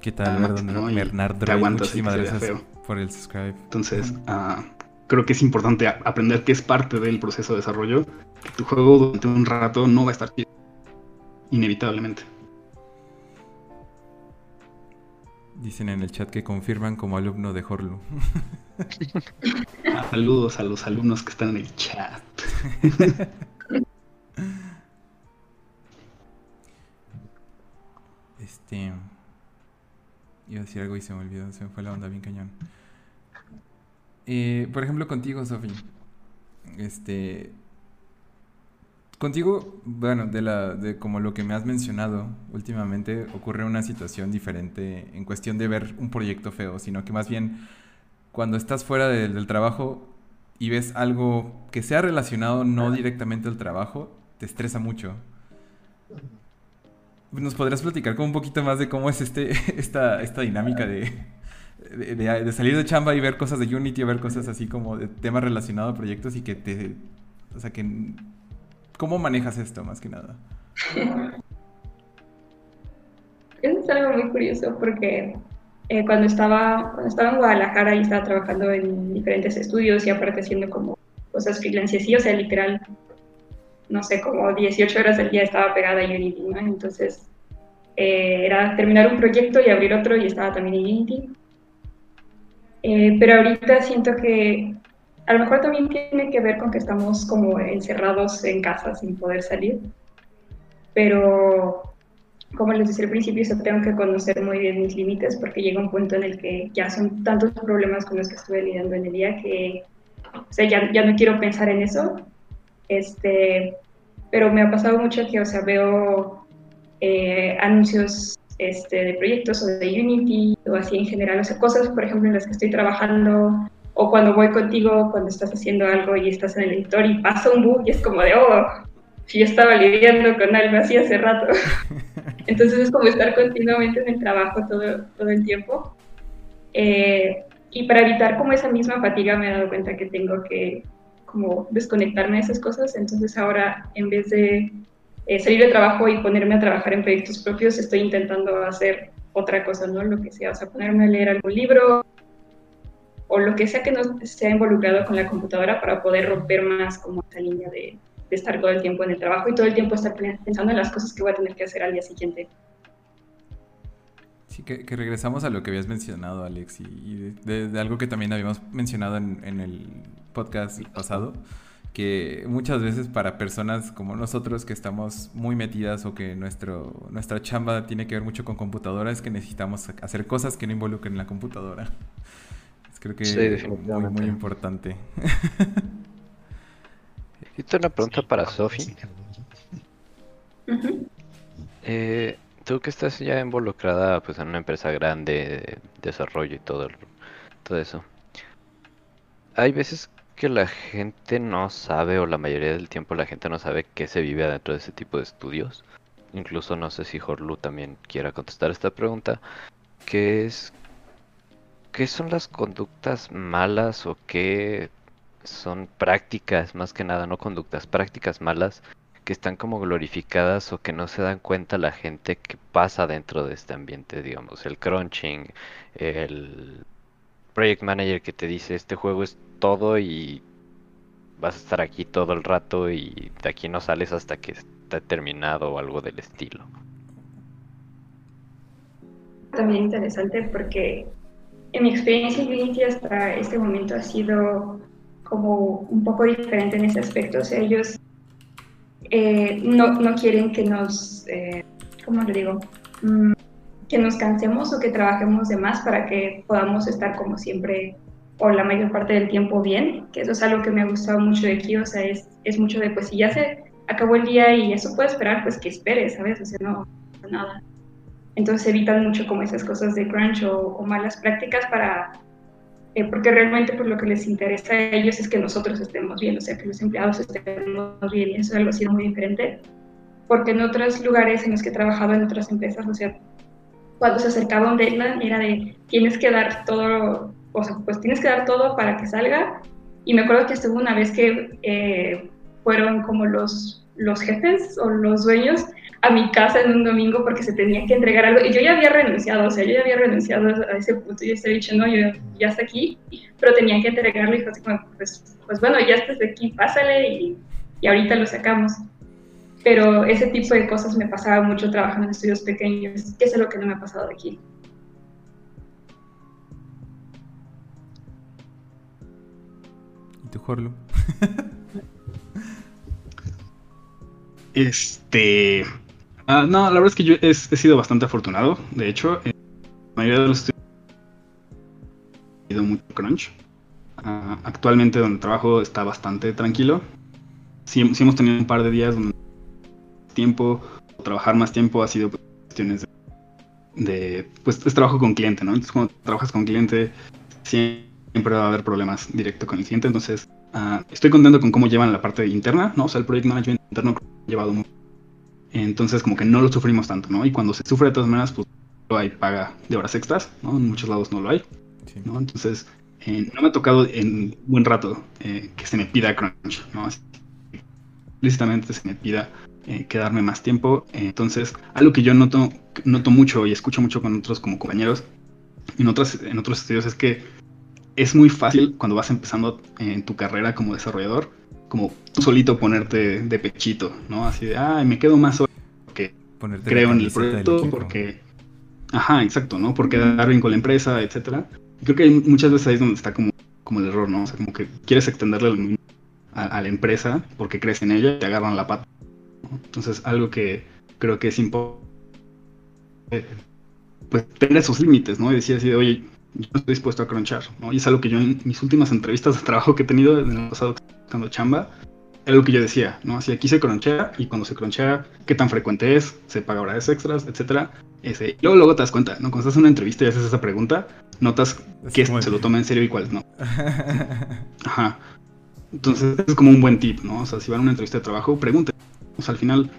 Speaker 1: ¿Qué tal, Bernardo?
Speaker 2: Te aguantas
Speaker 1: Muchísimas gracias por el subscribe.
Speaker 2: Entonces, uh, creo que es importante aprender que es parte del proceso de desarrollo. Que tu juego durante un rato no va a estar inevitablemente.
Speaker 1: Dicen en el chat que confirman como alumno de Horlu.
Speaker 2: Saludos a los alumnos que están en el chat.
Speaker 1: este. Iba a decir algo y se me olvidó, se me fue la onda bien cañón. Eh, por ejemplo, contigo, Sofi. Este. Contigo, bueno, de, la, de como lo que me has mencionado últimamente, ocurre una situación diferente en cuestión de ver un proyecto feo, sino que más bien cuando estás fuera del trabajo y ves algo que sea relacionado no directamente al trabajo, te estresa mucho. ¿Nos podrías platicar con un poquito más de cómo es este, esta, esta dinámica de, de, salir de chamba y ver cosas de Unity o ver cosas así como de temas relacionados a proyectos y que te... O sea, que ¿Cómo manejas esto más que nada?
Speaker 3: Eso es algo muy curioso porque eh, cuando, estaba, estaba en Guadalajara y estaba trabajando en diferentes estudios y aparte haciendo como cosas freelance y o sea, literal, no sé, como 18 horas al día estaba pegada a Unity, ¿no? Entonces, eh, era terminar un proyecto y abrir otro y estaba también en Unity. Eh, pero ahorita siento que a lo mejor también tiene que ver con que estamos como encerrados en casa sin poder salir, pero como les decía al principio, yo tengo que conocer muy bien mis límites porque llega un punto en el que ya son tantos problemas con los que estuve lidiando en el día que o sea, ya, ya no quiero pensar en eso. Este, pero me ha pasado mucho que, o sea, veo eh, anuncios este, de proyectos o de Unity o así en general, o sea, cosas, por ejemplo, en las que estoy trabajando o cuando voy contigo, cuando estás haciendo algo y estás en el editor y pasa un bug y es como de, oh, si yo estaba lidiando con algo así hace rato. Entonces es como estar continuamente en el trabajo todo, todo el tiempo. Eh, y para evitar como esa misma fatiga me he dado cuenta que tengo que como desconectarme de esas cosas. Entonces ahora en vez de eh, salir de trabajo y ponerme a trabajar en proyectos propios, estoy intentando hacer otra cosa, ¿no? Lo que sea, o sea, ponerme a leer algún libro o lo que sea que no sea involucrado con la computadora para poder romper más como esa línea de, de estar todo el tiempo en el trabajo y todo el tiempo estar pensando en las cosas que voy a tener que hacer al día siguiente.
Speaker 1: Sí, que, regresamos a lo que habías mencionado, Alex, y, de, algo que también habíamos mencionado en, en el podcast pasado, que muchas veces para personas como nosotros que estamos muy metidas o que nuestro, nuestra chamba tiene que ver mucho con computadora es que necesitamos hacer cosas que no involucren la computadora. Creo que es muy, muy importante.
Speaker 4: Tengo una pregunta para Sofi. Eh, tú que estás ya involucrada pues en una empresa grande de desarrollo y todo, todo eso. Hay veces que la gente no sabe, o la mayoría del tiempo la gente no sabe qué se vive adentro de ese tipo de estudios. Incluso no sé si Horlu también quiera contestar esta pregunta. ¿Qué es qué son las conductas malas o qué son prácticas, más que nada, no conductas, prácticas malas que están como glorificadas o que no se dan cuenta la gente que pasa dentro de este ambiente, digamos, el crunching, el project manager que te dice este juego es todo y vas a estar aquí todo el rato y de aquí no sales hasta que está terminado o algo del estilo.
Speaker 3: También interesante porque en mi experiencia en Unity hasta este momento ha sido como un poco diferente en ese aspecto. O sea, ellos eh, no, no, quieren que nos, eh, ¿cómo le digo? Mm, que nos cansemos o que trabajemos de más para que podamos estar como siempre o la mayor parte del tiempo bien, que eso es algo que me ha gustado mucho de aquí, o sea, es, es mucho de, pues si ya se acabó el día y eso puede esperar, pues que espere, ¿sabes? O sea, no, nada. Entonces evitan mucho como esas cosas de crunch o, o malas prácticas para eh, porque realmente pues, lo que les interesa a ellos es que nosotros estemos bien, o sea, que los empleados estemos bien, y eso es algo así muy diferente, porque en otros lugares en los que he trabajado, en otras empresas, o sea, cuando se acercaba un deadline era de tienes que dar todo, o sea, pues tienes que dar todo para que salga, y me acuerdo que estuvo una vez que eh, fueron como los, los jefes o los dueños a mi casa en un domingo porque se tenía que entregar algo. Y yo ya había renunciado, o sea, yo ya había renunciado a ese punto. Yo estaba dicho, no, yo ya está aquí, pero tenían que entregarlo. Y fue así como, pues, pues bueno, ya estás aquí, pásale y, y ahorita lo sacamos. Pero ese tipo de cosas me pasaba mucho trabajando en estudios pequeños, que es lo que no me ha pasado aquí.
Speaker 1: ¿Y tú, Jorlo?
Speaker 2: este Ah, no, la verdad es que yo he, sido bastante afortunado. De hecho, la mayoría de los estudios he tenido mucho crunch. Ah, actualmente donde trabajo está bastante tranquilo. Sí, hemos tenido un par de días donde tiempo, trabajar más tiempo ha sido cuestiones de, pues es trabajo con cliente, ¿no? Entonces cuando trabajas con cliente siempre va a haber problemas directo con el cliente. Entonces uh, estoy contento con cómo llevan la parte interna, ¿no? O sea, el project management interno llevado muy entonces como que no lo sufrimos tanto, ¿no? Y cuando se sufre de todas maneras, pues no hay paga de horas extras, ¿no? En muchos lados no lo hay, ¿no? Entonces eh, no me ha tocado en buen rato eh, que se me pida crunch, ¿no? explícitamente se me pida eh, quedarme más tiempo. entonces, algo que yo noto, noto mucho y escucho mucho con otros como compañeros en, otros, en otros estudios es que es muy fácil cuando vas empezando en tu carrera como desarrollador como tú solito ponerte de pechito, ¿no? Así de, ay, me quedo más porque creo en el proyecto, porque... Ajá, exacto, ¿no? Porque dar bien con la empresa, etcétera. creo que hay muchas veces ahí es donde está como, como el error, ¿no? O sea, como que quieres extenderle a, la empresa porque crees en ella y te agarran la pata. Entonces, algo que creo que es importante pues tener esos límites, ¿no? Y decir así de, oye, yo no estoy dispuesto a crunchar, ¿no? Y es algo que yo en mis últimas entrevistas de trabajo que he tenido en el pasado buscando chamba, es algo que yo decía, ¿no? Así aquí se cronchea y cuando se cronchea, qué tan frecuente es, se paga horas extras, etcétera. Ese, y luego, luego te das cuenta, ¿no? Cuando estás en una entrevista y haces esa pregunta, notas que se lo toma en serio y cuál no. Ajá. Entonces, es como un buen tip, ¿no? O sea, si van a una entrevista de trabajo, pregunten. O sea, al final,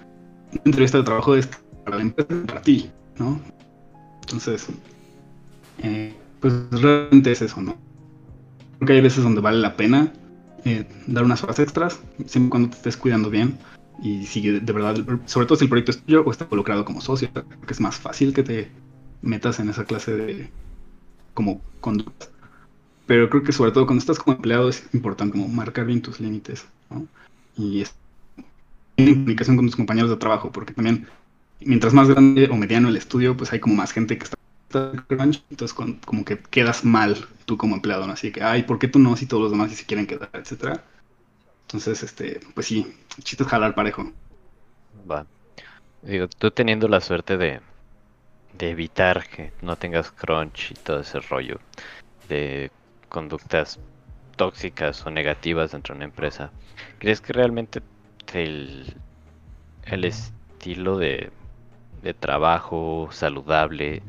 Speaker 2: una entrevista de trabajo es para la empresa, para ti, ¿no? Entonces, eh, pues realmente es eso, ¿no? Creo que hay veces donde vale la pena eh, dar unas horas extras, siempre cuando te estés cuidando bien y si de verdad, sobre todo si el proyecto es tuyo o está involucrado como socio, que es más fácil que te metas en esa clase de como conducta. Pero creo que sobre todo cuando estás como empleado es importante como marcar bien tus límites, ¿no? Y es en comunicación con tus compañeros de trabajo, porque también mientras más grande o mediano el estudio, pues hay como más gente que está crunch, entonces como que quedas mal tú como empleado. Así que, ay, ¿por qué tú no si todos los demás sí se quieren quedar, etcétera? Entonces, este, pues sí, el chiste jalar parejo.
Speaker 4: Va. Digo, tú teniendo la suerte de, de evitar que no tengas crunch y todo ese rollo de conductas tóxicas o negativas dentro de una empresa, ¿crees que realmente el, el estilo de, de trabajo saludable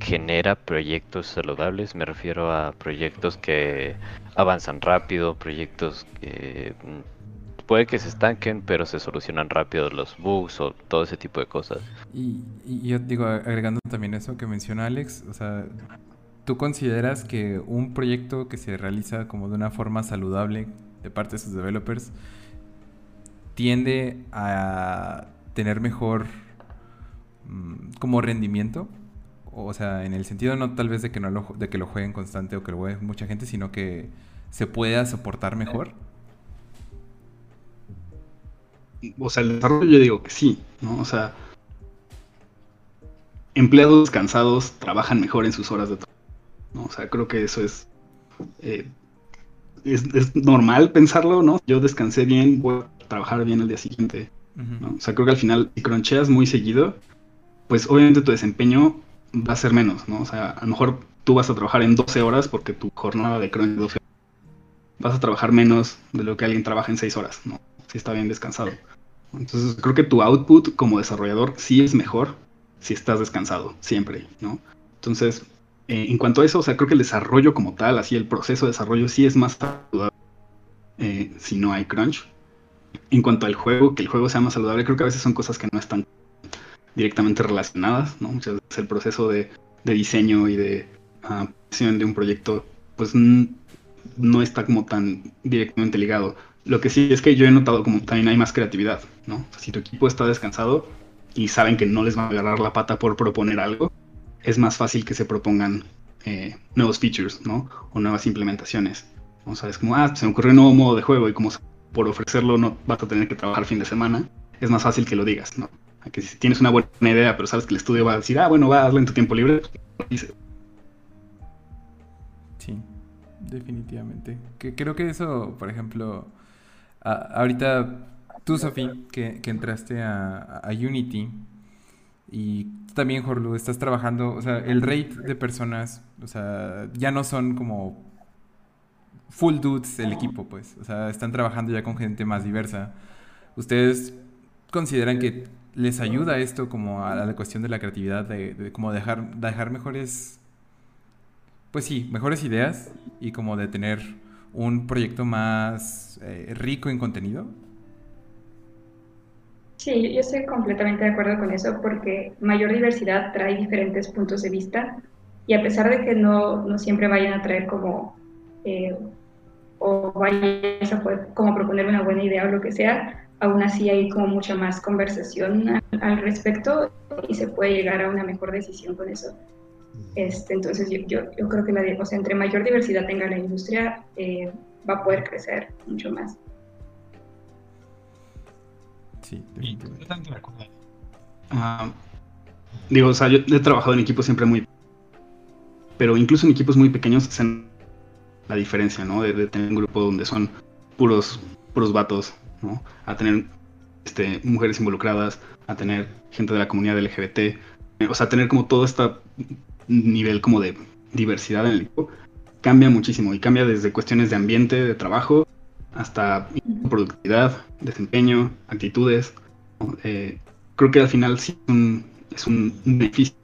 Speaker 4: genera proyectos saludables? Me refiero a proyectos que avanzan rápido, proyectos que mm, puede que se estanquen, pero se solucionan rápido los bugs o todo ese tipo de cosas.
Speaker 1: Y, yo digo, agregando también eso que menciona Alex, o sea, ¿Tú consideras que un proyecto que se realiza como de una forma saludable de parte de sus developers tiende a tener mejor mm, como rendimiento? O sea, en el sentido no tal vez de que no lo, de que lo jueguen constante o que lo juegue mucha gente, sino que se pueda soportar mejor.
Speaker 2: O sea, el desarrollo yo digo que sí, ¿no? O sea, empleados cansados trabajan mejor en sus horas de trabajo o sea, creo que eso eh, es, es, normal pensarlo, ¿no? Yo descansé bien, voy a trabajar bien el día siguiente. O sea, creo que al final, si croncheas muy seguido, pues obviamente tu desempeño va a ser menos, ¿no? O sea, a lo mejor tú vas a trabajar en 12 horas porque tu jornada de crunch es 12 horas. Vas a trabajar menos de lo que alguien trabaja en 6 horas, ¿no? Si está bien descansado. Entonces, creo que tu output como desarrollador sí es mejor si estás descansado, siempre, ¿no? Entonces, eh, en cuanto a eso, o sea, creo que el desarrollo como tal, así el proceso de desarrollo sí es más saludable eh, si no hay crunch. En cuanto al juego, que el juego sea más saludable, creo que a veces son cosas que no están directamente relacionadas, ¿no? Muchas veces el proceso de, diseño y de uh, de un proyecto, pues no está como tan directamente ligado. Lo que sí es que yo he notado como también hay más creatividad, ¿no? si tu equipo está descansado y saben que no les va a agarrar la pata por proponer algo, es más fácil que se propongan eh, nuevos features, ¿no? O nuevas implementaciones. O sea, como, ah, se me ocurrió un nuevo modo de juego y como por ofrecerlo no vas a tener que trabajar fin de semana, es más fácil que lo digas, ¿no? Que si tienes una buena idea, pero sabes que el estudio va a decir, ah, bueno, va a darle en tu tiempo libre,
Speaker 1: Sí, definitivamente. Que creo que eso, por ejemplo, ahorita tú, Sofi, que, entraste a, a Unity, y también, Jorlu, estás trabajando, o sea, el rate de personas, o sea, ya no son como full dudes el equipo, pues. O sea, están trabajando ya con gente más diversa. ¿Ustedes consideran que les ayuda esto como a la cuestión de la creatividad, de, como dejar, dejar mejores, pues sí, mejores ideas y como de tener un proyecto más eh, rico en contenido?
Speaker 3: Sí, yo estoy completamente de acuerdo con eso porque mayor diversidad trae diferentes puntos de vista y a pesar de que no, no siempre vayan a traer como eh, o vayas a poder como proponer una buena idea o lo que sea, aún así hay como mucha más conversación al, respecto y se puede llegar a una mejor decisión con eso. Este, entonces yo, yo, yo creo que la, o sea, entre mayor diversidad tenga la industria, eh, va a poder crecer mucho más.
Speaker 1: Sí,
Speaker 2: ah, digo, o sea, yo he trabajado en equipos siempre muy... Pero incluso en equipos muy pequeños hacen la diferencia, ¿no? De, tener un grupo donde son puros, puros vatos, A tener este, mujeres involucradas, a tener gente de la comunidad LGBT. o sea, tener como todo este nivel como de diversidad en el equipo cambia muchísimo y cambia desde cuestiones de ambiente, de trabajo, hasta productividad, desempeño, actitudes. Eh, creo que al final sí es un, beneficio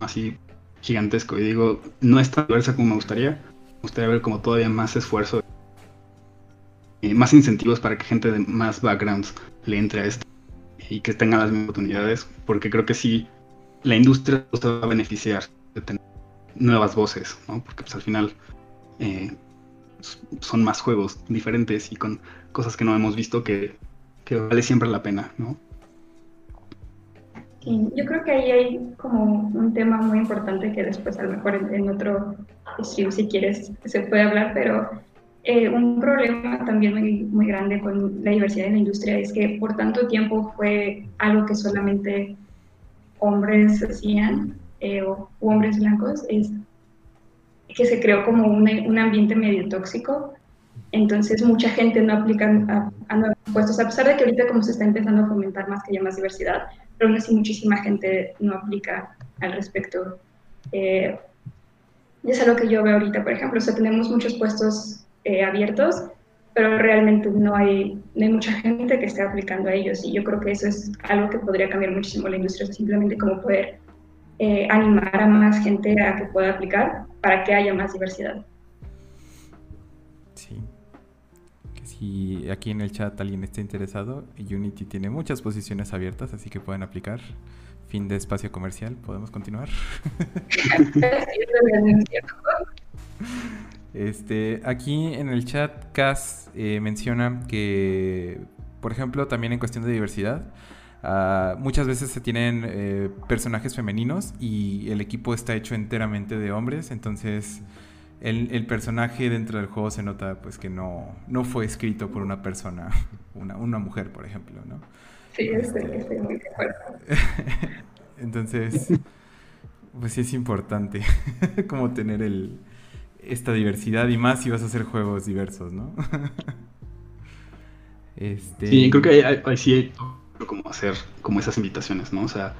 Speaker 2: así gigantesco. Y digo, no es tan diversa como me gustaría. Me gustaría ver como todavía más esfuerzo, y más incentivos para que gente de más backgrounds le entre a esto y que tengan las mismas oportunidades. Porque creo que sí, la industria se va a beneficiar de tener nuevas voces, ¿no? Porque pues al final eh, son más juegos diferentes y con cosas que no hemos visto que, vale siempre la pena, ¿no?
Speaker 3: yo creo que ahí hay como un tema muy importante que después a lo mejor en, otro stream si quieres se puede hablar, pero eh, un problema también muy, muy grande con la diversidad en la industria es que por tanto tiempo fue algo que solamente hombres hacían eh, o hombres blancos, es que se creó como un ambiente medio tóxico. Entonces mucha gente no aplica a, nuevos puestos, a pesar de que ahorita como se está empezando a fomentar más que haya más diversidad, pero aún así muchísima gente no aplica al respecto. Eh, y es algo que yo veo ahorita, por ejemplo, o sea, tenemos muchos puestos eh, abiertos, pero realmente no hay, no hay mucha gente que esté aplicando a ellos y yo creo que eso es algo que podría cambiar muchísimo la industria, simplemente como poder eh, animar a más gente a que pueda aplicar para que haya más diversidad.
Speaker 1: Sí. Que si aquí en el chat alguien está interesado, Unity tiene muchas posiciones abiertas, así que pueden aplicar. Fin de espacio comercial, ¿podemos continuar? este, aquí en el chat, Cas eh, menciona que, por ejemplo, también en cuestión de diversidad, Ah, muchas veces se tienen eh, personajes femeninos y el equipo está hecho enteramente de hombres, entonces el, personaje dentro del juego se nota pues que no, no fue escrito por una persona, una, una mujer, por ejemplo, ¿no?
Speaker 3: Sí, estoy, estoy muy de acuerdo.
Speaker 1: entonces, pues sí es importante como tener el, esta diversidad y más si vas a hacer juegos diversos, ¿no?
Speaker 2: este... Sí, creo que hay, hay, sí como hacer como esas invitaciones, ¿no? O sea,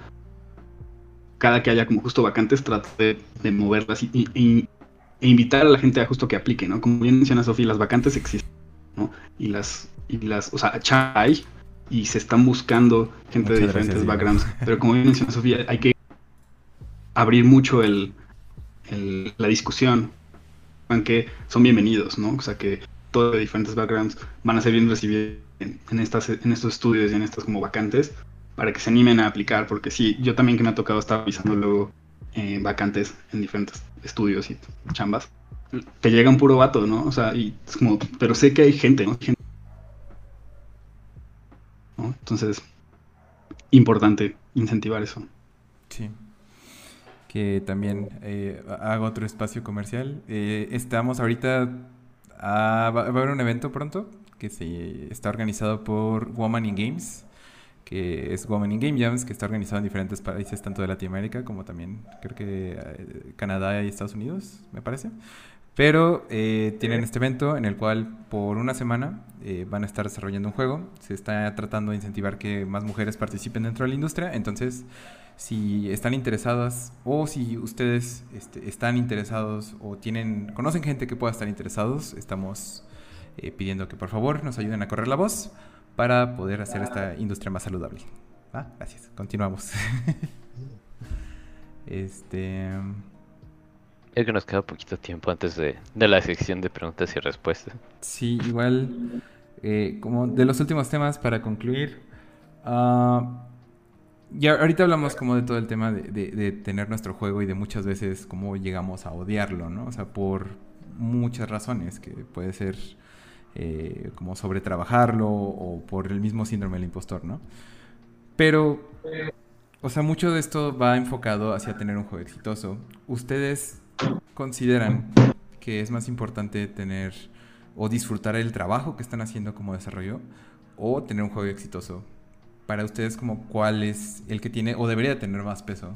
Speaker 2: cada que haya como justo vacantes, trate de, moverlas y, e invitar a la gente a justo que aplique, ¿no? Como bien menciona Sofía, las vacantes existen, ¿no? Y las, y las, o sea, hay y se están buscando gente de diferentes backgrounds, pero como bien menciona Sofía, hay que abrir mucho el, la discusión, aunque son bienvenidos, ¿no? O sea, que todos de diferentes backgrounds van a ser bien recibidos en, estas, en estos estudios y en estas como vacantes para que se animen a aplicar, porque sí, yo también que me ha tocado estar avisando luego eh, vacantes en diferentes estudios y chambas, te llega un puro vato, ¿no? O sea, y es como, pero sé que hay gente, ¿no? Entonces, importante incentivar eso.
Speaker 1: Sí. Que también eh, hago otro espacio comercial. Eh, estamos ahorita, a, va a haber un evento pronto que se está organizado por Woman in Games, que es Woman in Game Jams, que está organizado en diferentes países, tanto de Latinoamérica como también creo que eh, Canadá y Estados Unidos, me parece. Pero eh, tienen este evento en el cual por una semana eh, van a estar desarrollando un juego. Se está tratando de incentivar que más mujeres participen dentro de la industria. Entonces, si están interesadas o si ustedes este, están interesados o tienen conocen gente que pueda estar interesados, estamos eh, pidiendo que por favor nos ayuden a correr la voz para poder hacer esta industria más saludable. Gracias. Continuamos. este.
Speaker 4: Es que nos queda poquito tiempo antes de, la sección de preguntas y respuestas.
Speaker 1: Sí, igual, eh, como de los últimos temas para concluir. Uh, ya ahorita hablamos como de todo el tema de, de, tener nuestro juego y de muchas veces cómo llegamos a odiarlo, ¿no? O sea, por muchas razones, que puede ser eh, como sobre trabajarlo o por el mismo síndrome del impostor, ¿no? Pero, o sea, mucho de esto va enfocado hacia tener un juego exitoso. ¿Ustedes consideran que es más importante tener o disfrutar el trabajo que están haciendo como desarrollo o tener un juego exitoso? Para ustedes, como cuál es el que tiene o debería tener más peso?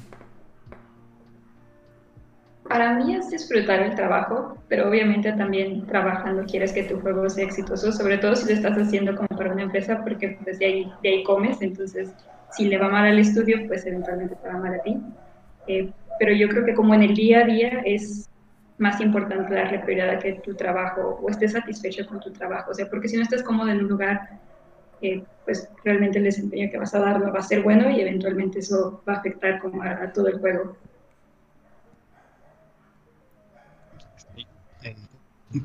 Speaker 3: Para mí es disfrutar el trabajo, pero obviamente también trabajando quieres que tu juego sea exitoso, sobre todo si lo estás haciendo como para una empresa, porque pues de ahí, de ahí comes, entonces si le va mal al estudio, pues eventualmente te va mal a ti. eh, pero yo creo que como en el día a día es más importante darle prioridad a que tu trabajo o estés satisfecho con tu trabajo, o sea, porque si no estás cómodo en un lugar, eh, pues realmente el desempeño que vas a dar no va a ser bueno y eventualmente eso va a afectar como a, todo el juego.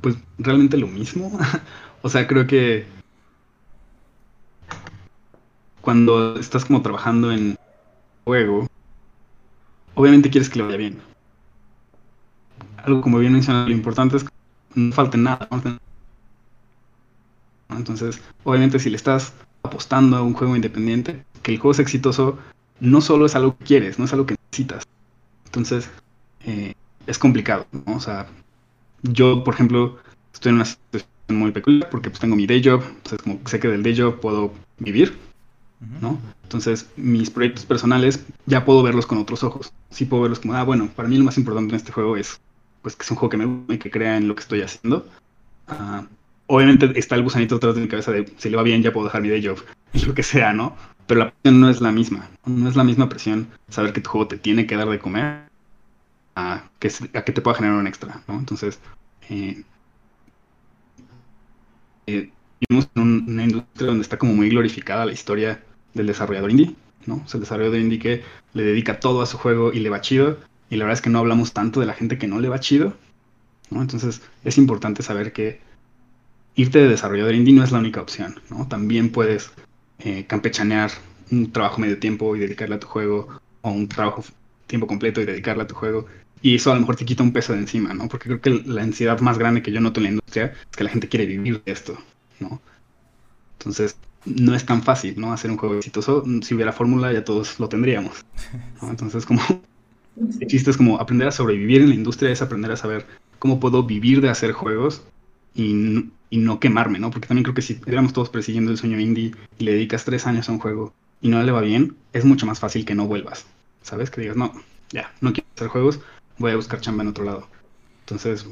Speaker 2: Pues realmente lo mismo. o sea, creo que cuando estás como trabajando en juego, obviamente quieres que le vaya bien. Algo como bien mencionado, lo importante es que no falte nada. Entonces, obviamente si le estás apostando a un juego independiente, que el juego sea exitoso, no solo es algo que quieres, no es algo que necesitas. Entonces, eh, es complicado, ¿no? O sea, yo, por ejemplo, estoy en una situación muy peculiar porque pues tengo mi day job, entonces como sé que del day job puedo vivir, ¿no? Entonces, mis proyectos personales ya puedo verlos con otros ojos. Sí puedo verlos como, ah, bueno, para mí lo más importante en este juego es pues que es un juego que me gusta y que crea en lo que estoy haciendo. Ah, obviamente está el gusanito detrás de mi cabeza de si le va bien ya puedo dejar mi day job y lo que sea, ¿no? Pero la presión no es la misma. No es la misma presión saber que tu juego te tiene que dar de comer a que, a que te pueda generar un extra, ¿no? Entonces, eh, eh, vivimos en una industria donde está como muy glorificada la historia del desarrollador indie, ¿no? O sea, el desarrollador indie que le dedica todo a su juego y le va chido, y la verdad es que no hablamos tanto de la gente que no le va chido, ¿no? Entonces, es importante saber que irte de desarrollador indie no es la única opción, ¿no? También puedes eh, campechanear un trabajo medio tiempo y dedicarle a tu juego, o un trabajo tiempo completo y dedicarle a tu juego, y eso a lo mejor te quita un peso de encima, ¿no? Porque creo que la ansiedad más grande que yo noto en la industria es que la gente quiere vivir de esto, ¿no? Entonces, no es tan fácil, ¿no? Hacer un juego exitoso. Si hubiera fórmula, ya todos lo tendríamos. Entonces, como el chiste es como aprender a sobrevivir en la industria, es aprender a saber cómo puedo vivir de hacer juegos y, no quemarme, ¿no? Porque también creo que si estuviéramos todos persiguiendo el sueño indie y le dedicas tres años a un juego y no le va bien, es mucho más fácil que no vuelvas. ¿Sabes? Que digas, no, ya, no quiero hacer juegos, voy a buscar chamba en otro lado. Entonces,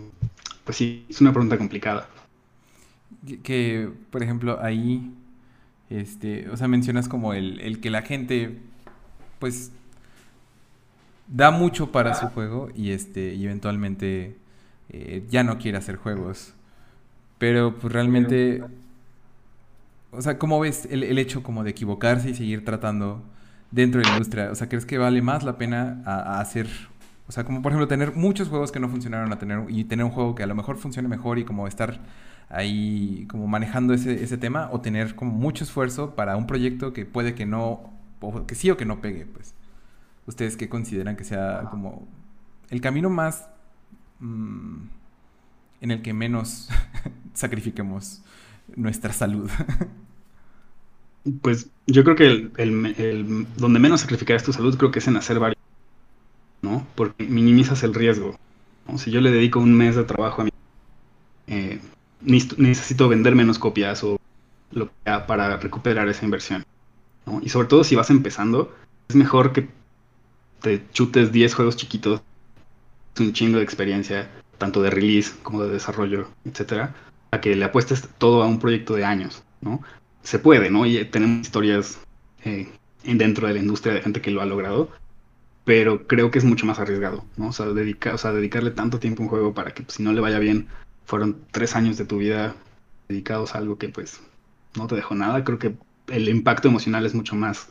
Speaker 2: pues sí, es una pregunta complicada.
Speaker 1: Que, por ejemplo, ahí este, o sea, mencionas como el, que la gente, pues, da mucho para su juego y este, y eventualmente eh, ya no quiere hacer juegos. Pero pues realmente, o sea, ¿cómo ves el, el, hecho como de equivocarse y seguir tratando dentro de la industria? O sea, ¿crees que vale más la pena hacer, o sea, como por ejemplo tener muchos juegos que no funcionaron a tener y tener un juego que a lo mejor funcione mejor y como estar ahí como manejando ese, ese tema o tener como mucho esfuerzo para un proyecto que puede que no, o que sí o que no pegue, pues. ¿Ustedes qué consideran que sea como el camino más mm, en el que menos sacrifiquemos nuestra salud?
Speaker 2: pues yo creo que el, el, donde menos sacrificar tu salud creo que es en hacer varios, ¿no? Porque minimizas el riesgo. Si yo le dedico un mes de trabajo a mi... Eh, necesito vender menos copias o lo que sea para recuperar esa inversión. Y sobre todo si vas empezando, es mejor que te chutes 10 juegos chiquitos, un chingo de experiencia, tanto de release como de desarrollo, etcétera, a que le apuestes todo a un proyecto de años, ¿no? Se puede, ¿no? Y tenemos historias eh, dentro de la industria de gente que lo ha logrado, pero creo que es mucho más arriesgado, ¿no? O sea, o sea dedicarle tanto tiempo a un juego para que pues, si no le vaya bien, fueron tres años de tu vida dedicados a algo que pues no te dejó nada, creo que el impacto emocional es mucho más,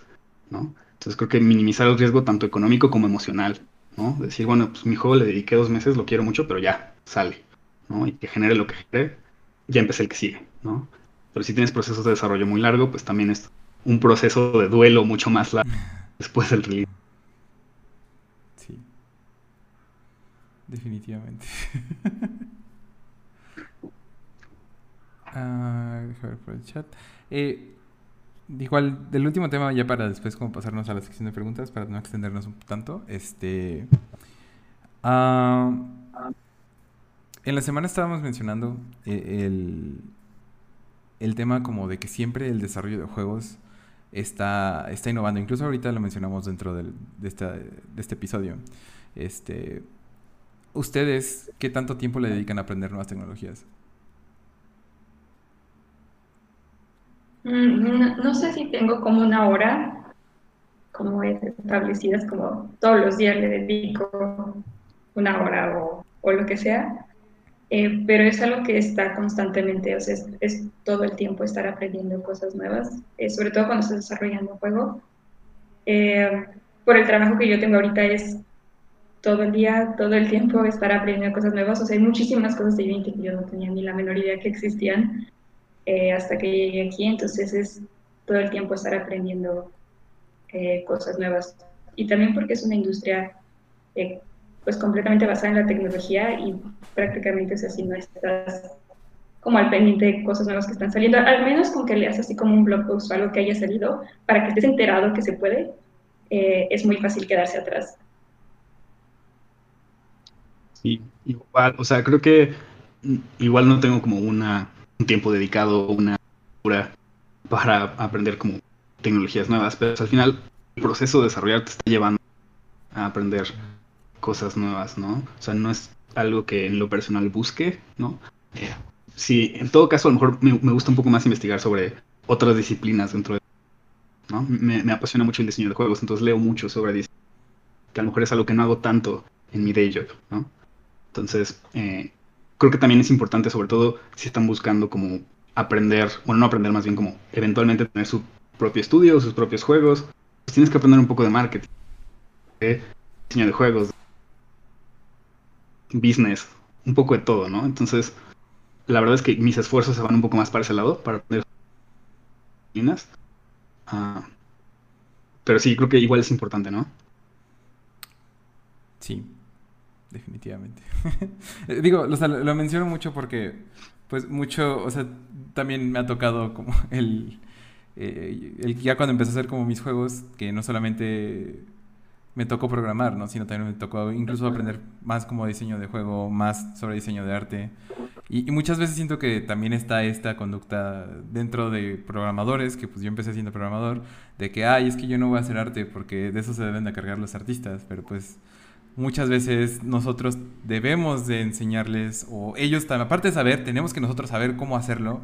Speaker 2: ¿no? Entonces creo que minimizar el riesgo tanto económico como emocional, ¿no? Decir, bueno, pues mi juego le dediqué dos meses, lo quiero mucho, pero ya, sale, ¿no? Y que genere lo que genere, ya empecé el que sigue, ¿no? Pero si tienes procesos de desarrollo muy largo, pues también es un proceso de duelo mucho más largo después del release.
Speaker 1: Sí. Definitivamente. Ah, ver por el chat. Eh, igual, del último tema, ya para después como pasarnos a la sección de preguntas, para no extendernos un tanto. Este. Ah, en la semana estábamos mencionando eh, el, el tema como de que siempre el desarrollo de juegos está, está innovando. Incluso ahorita lo mencionamos dentro de, de este episodio. Este, ¿Ustedes qué tanto tiempo le dedican a aprender nuevas tecnologías?
Speaker 3: No, sé si tengo como una hora como establecidas, como todos los días le dedico una hora o, lo que sea, eh, pero es algo que está constantemente, o sea, es, todo el tiempo estar aprendiendo cosas nuevas, eh, sobre todo cuando estás desarrollando un juego. Eh, por el trabajo que yo tengo ahorita es todo el día, todo el tiempo estar aprendiendo cosas nuevas, o sea, hay muchísimas cosas de Unity que yo no tenía ni la menor idea que existían hasta que llegué aquí, entonces es todo el tiempo estar aprendiendo cosas nuevas. Y también porque es una industria pues completamente basada en la tecnología y prácticamente es así, no estás como al pendiente de cosas nuevas que están saliendo, al menos con que leas así como un blog post o algo que haya salido, para que estés enterado que se puede, eh, es muy fácil quedarse atrás.
Speaker 2: Sí, igual, o sea, creo que igual no tengo como una, un tiempo dedicado, una hora para aprender como tecnologías nuevas, pero al final el proceso de desarrollar te está llevando a aprender cosas nuevas, ¿no? O sea, no es algo que en lo personal busque, ¿no? Sí, en todo caso, a lo mejor me, gusta un poco más investigar sobre otras disciplinas dentro de... ¿no? Me, apasiona mucho el diseño de juegos, entonces leo mucho sobre diseño, que a lo mejor es algo que no hago tanto en mi day job, ¿no? Entonces, eh, creo que también es importante, sobre todo si están buscando como aprender, bueno, no aprender más bien como eventualmente tener su propio estudio, sus propios juegos, pues tienes que aprender un poco de marketing, de diseño de juegos, business, un poco de todo, ¿no? Entonces, la verdad es que mis esfuerzos se van un poco más para ese lado, para aprender uh, pero sí, creo que igual es importante, ¿no?
Speaker 1: Sí, definitivamente. Digo, lo menciono mucho porque, pues, mucho, o sea, también me ha tocado como el, eh, el ya cuando empecé a hacer como mis juegos, que no solamente me tocó programar, ¿no? Sino también me tocó incluso aprender más como diseño de juego, más sobre diseño de arte. Y, muchas veces siento que también está esta conducta dentro de programadores, que pues yo empecé siendo programador, de que, ay, es que yo no voy a hacer arte porque de eso se deben de cargar los artistas, pero pues muchas veces nosotros debemos de enseñarles, o ellos también, aparte de saber, tenemos que nosotros saber cómo hacerlo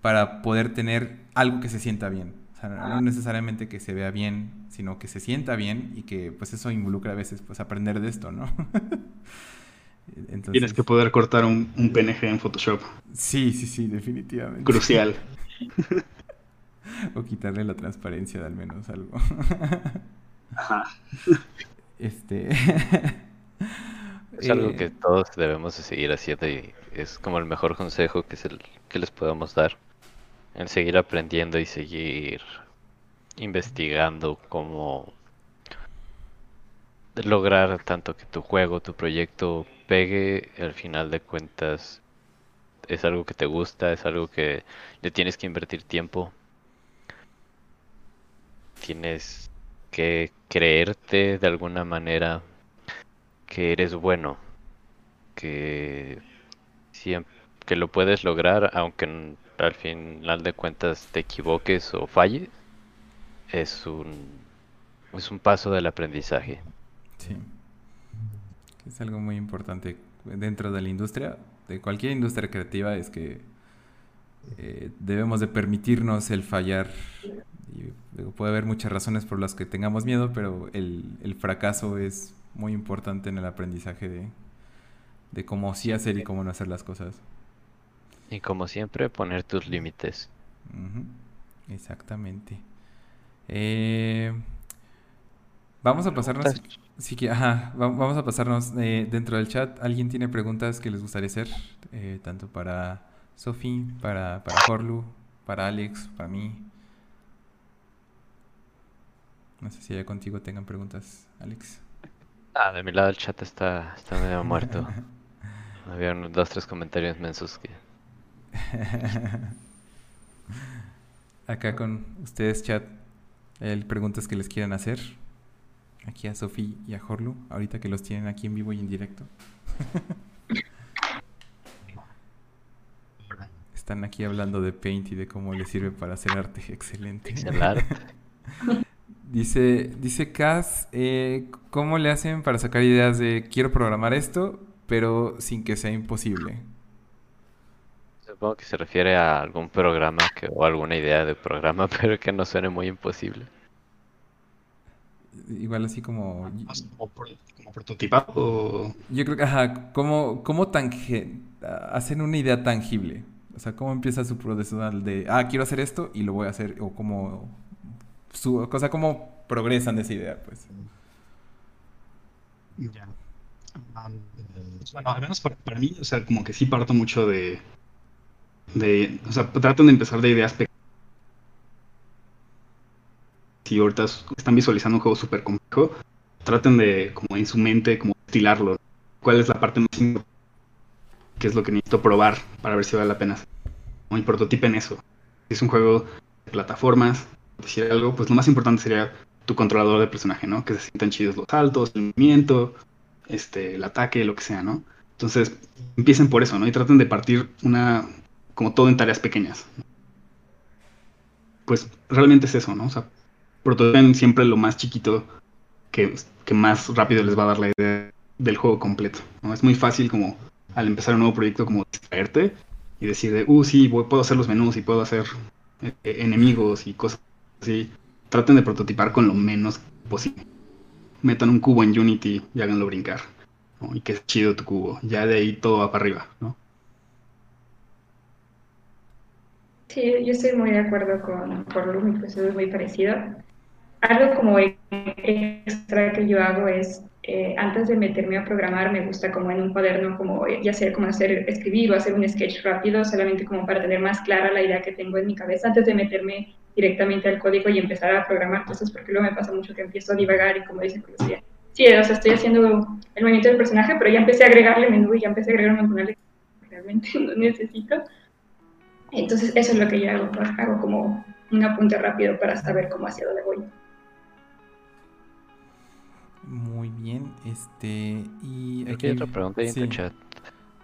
Speaker 1: para poder tener algo que se sienta bien no necesariamente que se vea bien, sino que se sienta bien y que pues eso involucra a veces pues aprender de esto, ¿no?
Speaker 2: Tienes que poder cortar un, PNG en Photoshop.
Speaker 1: Sí, sí, sí, definitivamente.
Speaker 2: Crucial.
Speaker 1: o quitarle la transparencia de al menos algo.
Speaker 2: Ajá.
Speaker 1: Este.
Speaker 4: es algo eh, que todos debemos de seguir haciendo y es como el mejor consejo que, es el, que les podemos dar el seguir aprendiendo y seguir investigando cómo lograr tanto que tu juego, tu proyecto pegue, al final de cuentas es algo que te gusta, es algo que le tienes que invertir tiempo. Tienes que creerte de alguna manera que eres bueno, que que lo puedes lograr aunque al final de cuentas te equivoques o falles, es un, es un paso del aprendizaje.
Speaker 1: Sí. Es algo muy importante dentro de la industria, de cualquier industria creativa, es que eh, debemos de permitirnos el fallar. Y, puede haber muchas razones por las que tengamos miedo, pero el, el fracaso es muy importante en el aprendizaje de, de cómo sí hacer y cómo no hacer las cosas.
Speaker 4: Y como siempre, poner tus límites.
Speaker 1: Exactamente. Eh, vamos a pasarnos. Sí que, ajá, vamos a pasarnos eh, dentro del chat. ¿Alguien tiene preguntas que les gustaría hacer? Eh, tanto para Sofi, para, para Horlu, para Alex, para mí. No sé si ya contigo tengan preguntas, Alex.
Speaker 4: Ah, de mi lado el chat está, está medio muerto. Había unos dos, tres comentarios mensos que
Speaker 1: Acá con ustedes, chat, el preguntas que les quieran hacer. Aquí a Sofi y a Horlu, ahorita que los tienen aquí en vivo y en directo. Están aquí hablando de Paint y de cómo les sirve para hacer arte. Excelente. Dice, dice Kaz, eh, ¿cómo le hacen para sacar ideas de quiero programar esto, pero sin que sea imposible?
Speaker 4: Supongo que se refiere a algún programa que, o alguna idea de programa, pero que no suene muy imposible.
Speaker 1: Igual así como...
Speaker 2: Como, como prototipado.
Speaker 1: Yo creo que, ajá, ¿cómo, cómo hacen una idea tangible? O sea, ¿cómo empieza su proceso de, ah, quiero hacer esto y lo voy a hacer? O cómo, su, cosa, ¿cómo progresan de esa idea, pues?
Speaker 2: Ya. bueno, al menos para, mí, o sea, como que sí parto mucho de, de, o sea, tratan de empezar de ideas pequeñas. Si ahorita están visualizando un juego súper complejo, traten de, como en su mente, como estilarlo. ¿Cuál es la parte más importante? ¿Qué es lo que necesito probar para ver si vale la pena? Como prototipen eso. Si es un juego de plataformas, decir algo, pues lo más importante sería tu controlador de personaje, ¿no? Que se sientan chidos los saltos, el movimiento, este, el ataque, lo que sea, ¿no? Entonces, empiecen por eso, ¿no? Y traten de partir una, como todo en tareas pequeñas. Pues realmente es eso, ¿no? O sea, prototipen siempre lo más chiquito que, que más rápido les va a dar la idea del juego completo, ¿no? Es muy fácil como al empezar un nuevo proyecto como distraerte y decir, uh, sí, puedo hacer los menús y puedo hacer eh, enemigos y cosas así. Traten de prototipar con lo menos posible. Metan un cubo en Unity y háganlo brincar. Y que es chido tu cubo. Ya de ahí todo va para arriba, ¿no?
Speaker 3: Sí, yo estoy muy de acuerdo con, con mi proceso es muy parecido. Algo como extra que yo hago es, eh, antes de meterme a programar, me gusta como en un cuaderno, como ya sea como hacer, escribir o hacer un sketch rápido, solamente como para tener más clara la idea que tengo en mi cabeza antes de meterme directamente al código y empezar a programar cosas, porque luego me pasa mucho que empiezo a divagar y como dicen, pues, sí, o sea, estoy haciendo el movimiento del personaje, pero ya empecé a agregarle menú y ya empecé a agregar montón de que realmente no necesito. Entonces, eso es lo que yo hago, hago como un apunte rápido para saber cómo hacia dónde voy.
Speaker 1: Muy bien, este, y
Speaker 4: aquí hay otra pregunta en el chat.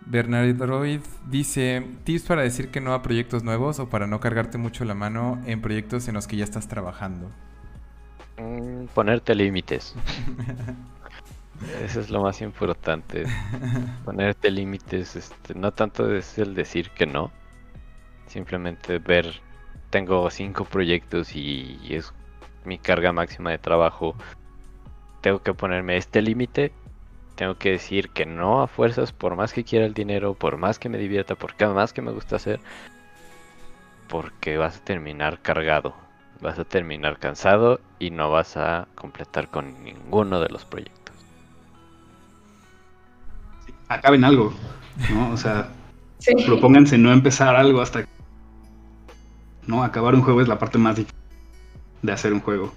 Speaker 1: Bernardroid dice, tips para decir que no a proyectos nuevos o para no cargarte mucho la mano en proyectos en los que ya estás trabajando.
Speaker 4: Mm, ponerte límites. Eso es lo más importante. Ponerte límites, este, no tanto es el decir que no, simplemente ver, tengo cinco proyectos y es mi carga máxima de trabajo, tengo que ponerme este límite tengo que decir que no a fuerzas, por más que quiera el dinero, por más que me divierta, por más que me gusta hacer, porque vas a terminar cargado, vas a terminar cansado y no vas a completar con ninguno de los proyectos.
Speaker 2: acaben algo, ¿no? O sea, propónganse no empezar algo hasta que... No, acabar un juego es la parte más difícil de hacer un juego.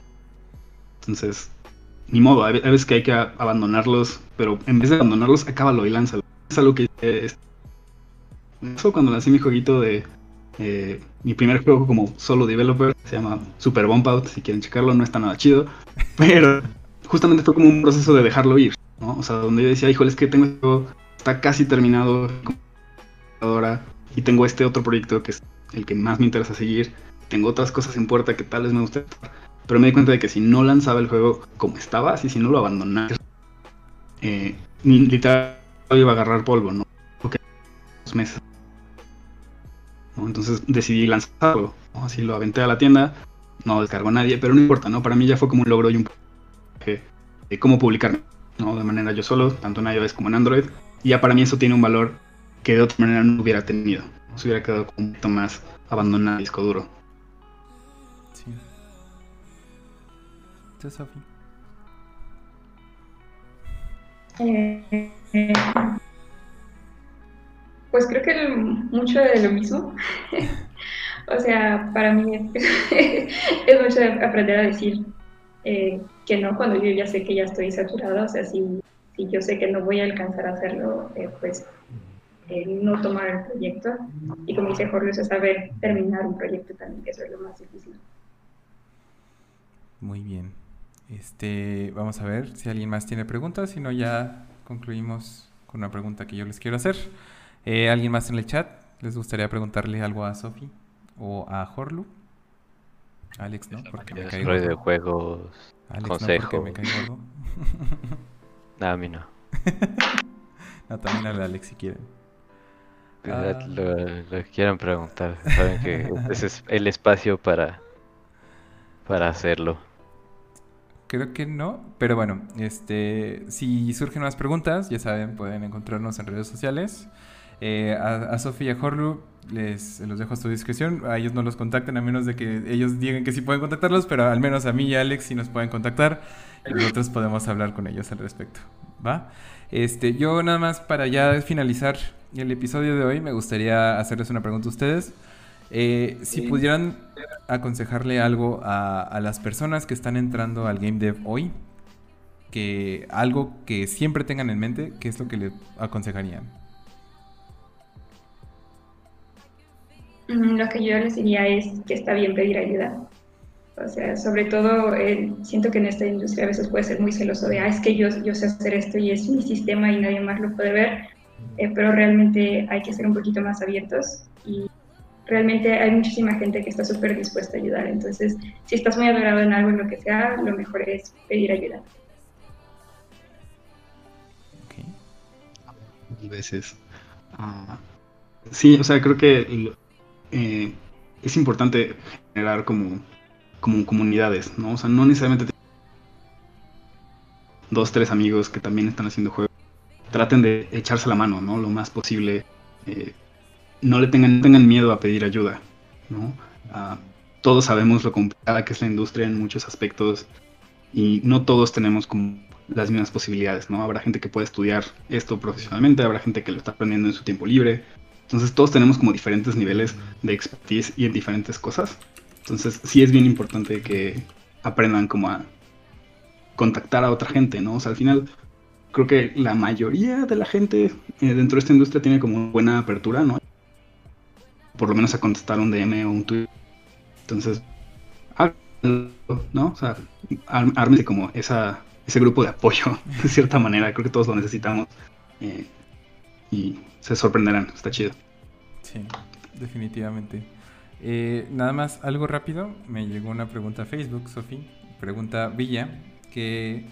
Speaker 2: Entonces, ni modo, hay veces que hay que abandonarlos, pero en vez de abandonarlos, acábalo y lánzalo. Es algo que eso cuando lancé mi jueguito de eh, mi primer juego como solo developer, se llama Super Bump Out, si quieren checarlo, no está nada chido, pero justamente fue como un proceso de dejarlo ir, ¿no? O sea, donde yo decía, híjole, es que tengo esto, está casi terminado y tengo este otro proyecto que es el que más me interesa seguir, tengo otras cosas en puerta que tal vez me guste pero me di cuenta de que si no lanzaba el juego como estaba, así si no lo abandonaba, eh, literal iba a agarrar polvo, ¿no? Porque dos meses. Entonces decidí lanzarlo, así lo aventé a la tienda, no descargó nadie, pero no importa, ¿no? Para mí ya fue como un logro y un de cómo publicarme, ¿no? De manera yo solo, tanto en iOS como en Android, y ya para mí eso tiene un valor que de otra manera no hubiera tenido, no se hubiera quedado un poquito más abandonado el disco duro.
Speaker 3: Eh, pues creo que mucho de lo mismo. o sea, para mí es, mucho aprender a decir eh, que no cuando yo ya sé que ya estoy saturada. O sea, si, si yo sé que no voy a alcanzar a hacerlo, eh, pues no tomar el proyecto. Y como dice Jorge, es saber terminar un proyecto también, que eso es lo más difícil.
Speaker 1: Muy bien. Este, vamos a ver si alguien más tiene preguntas, si no ya concluimos con una pregunta que yo les quiero hacer. Eh, ¿Alguien más en el chat? ¿Les gustaría preguntarle algo a Sofi o a Horlu? Alex, ¿no?
Speaker 4: Porque me caigo. de juegos. Alex, consejo. No, porque me caigo no, a mí no.
Speaker 1: no, también a Alex si quieren.
Speaker 4: Ah. Lo, lo, quieran preguntar. Saben que ese es el espacio para, para hacerlo.
Speaker 1: Creo que no. Pero bueno, este, si surgen más preguntas, ya saben, pueden encontrarnos en redes sociales. Eh, a, a Sofía Horlu les los dejo a su discreción. A ellos no los contacten a menos de que ellos digan que sí pueden contactarlos, pero al menos a mí y a Alex sí nos pueden contactar y nosotros podemos hablar con ellos al respecto. ¿Va? Este, yo nada más para ya finalizar el episodio de hoy me gustaría hacerles una pregunta a ustedes. Eh, si pudieran aconsejarle algo a, a, las personas que están entrando al game dev hoy, que algo que siempre tengan en mente, ¿qué es lo que le aconsejarían?
Speaker 3: Lo que yo les diría es que está bien pedir ayuda. O sea, sobre todo eh, siento que en esta industria a veces puede ser muy celoso de, ah, es que yo, yo sé hacer esto y es mi sistema y nadie más lo puede ver, eh, pero realmente hay que ser un poquito más abiertos y realmente hay muchísima gente que está súper dispuesta a ayudar. Entonces, si estás muy adorado en algo, en lo que sea, lo mejor es pedir ayuda.
Speaker 2: Ok. veces. Uh, sí, o sea, creo que eh, es importante generar como, como comunidades, ¿no? O sea, no necesariamente dos, tres amigos que también están haciendo juegos. Traten de echarse la mano, ¿no? Lo más posible. Eh, no le tengan, tengan miedo a pedir ayuda, ¿no? Uh, todos sabemos lo complicada que es la industria en muchos aspectos y no todos tenemos como las mismas posibilidades, ¿no? Habrá gente que puede estudiar esto profesionalmente, habrá gente que lo está aprendiendo en su tiempo libre. Entonces todos tenemos como diferentes niveles de expertise y en diferentes cosas. Entonces sí es bien importante que aprendan como a contactar a otra gente, ¿no? O sea, al final creo que la mayoría de la gente eh, dentro de esta industria tiene como buena apertura, ¿no? Por lo menos a contestar un DM o un tweet. Entonces, ¿no? O sea, ármese como ese grupo de apoyo, de cierta manera. Creo que todos lo necesitamos. Eh, y se sorprenderán, está chido.
Speaker 1: Sí, definitivamente. Eh, nada más, algo rápido. Me llegó una pregunta a Facebook, Sofi. Pregunta Villa, que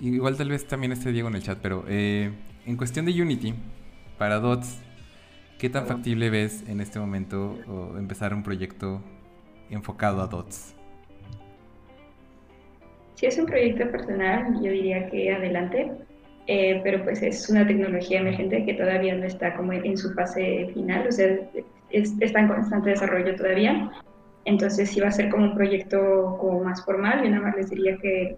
Speaker 1: igual tal vez también esté Diego en el chat, pero eh, en cuestión de Unity, para DOTS, ¿Qué tan factible ves en este momento empezar un proyecto enfocado a DOTS?
Speaker 3: Si es un proyecto personal, yo diría que adelante, eh, pero pues es una tecnología emergente que todavía no está como en su fase final, o sea, está en constante desarrollo todavía. Entonces, si va a ser como un proyecto como más formal, yo nada más les diría que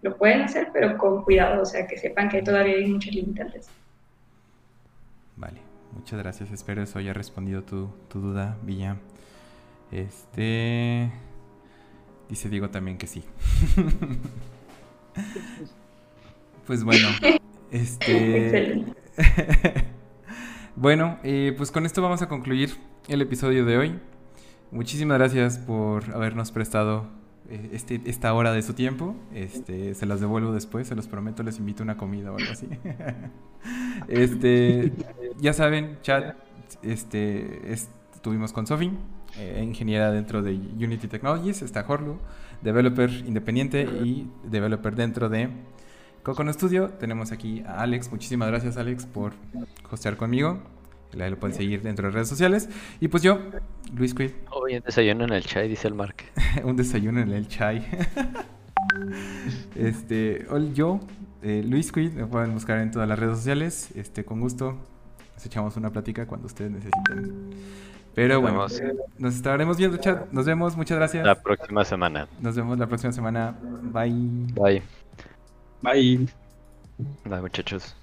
Speaker 3: lo pueden hacer, pero con cuidado, o sea, que sepan que todavía hay muchos limitantes.
Speaker 1: Vale. Muchas gracias, espero eso haya respondido tu, tu duda, Villa. Este. Dice Diego también que sí. pues bueno, este. bueno, eh, pues con esto vamos a concluir el episodio de hoy. Muchísimas gracias por habernos prestado este, esta hora de su tiempo. Este, se las devuelvo después, se los prometo, les invito una comida o algo así. este, ya saben, chat, este, estuvimos con Sofi, eh, ingeniera dentro de Unity Technologies, está Horlu, developer independiente y developer dentro de Cocono Studio. Tenemos aquí a Alex, muchísimas gracias Alex por hostear conmigo. La lo pueden seguir dentro de redes sociales. Y pues yo, Luis Quid.
Speaker 4: Hoy un desayuno en el chai, dice el Mark.
Speaker 1: un desayuno en el chai. este, yo, eh, Luis Quid, me pueden buscar en todas las redes sociales. Este, con gusto, nos echamos una plática cuando ustedes necesiten. Pero bueno, nos estaremos viendo, chat. Nos vemos, muchas gracias.
Speaker 4: La próxima semana.
Speaker 1: Nos vemos la próxima semana. Bye.
Speaker 4: Bye.
Speaker 2: Bye.
Speaker 4: Bye, muchachos.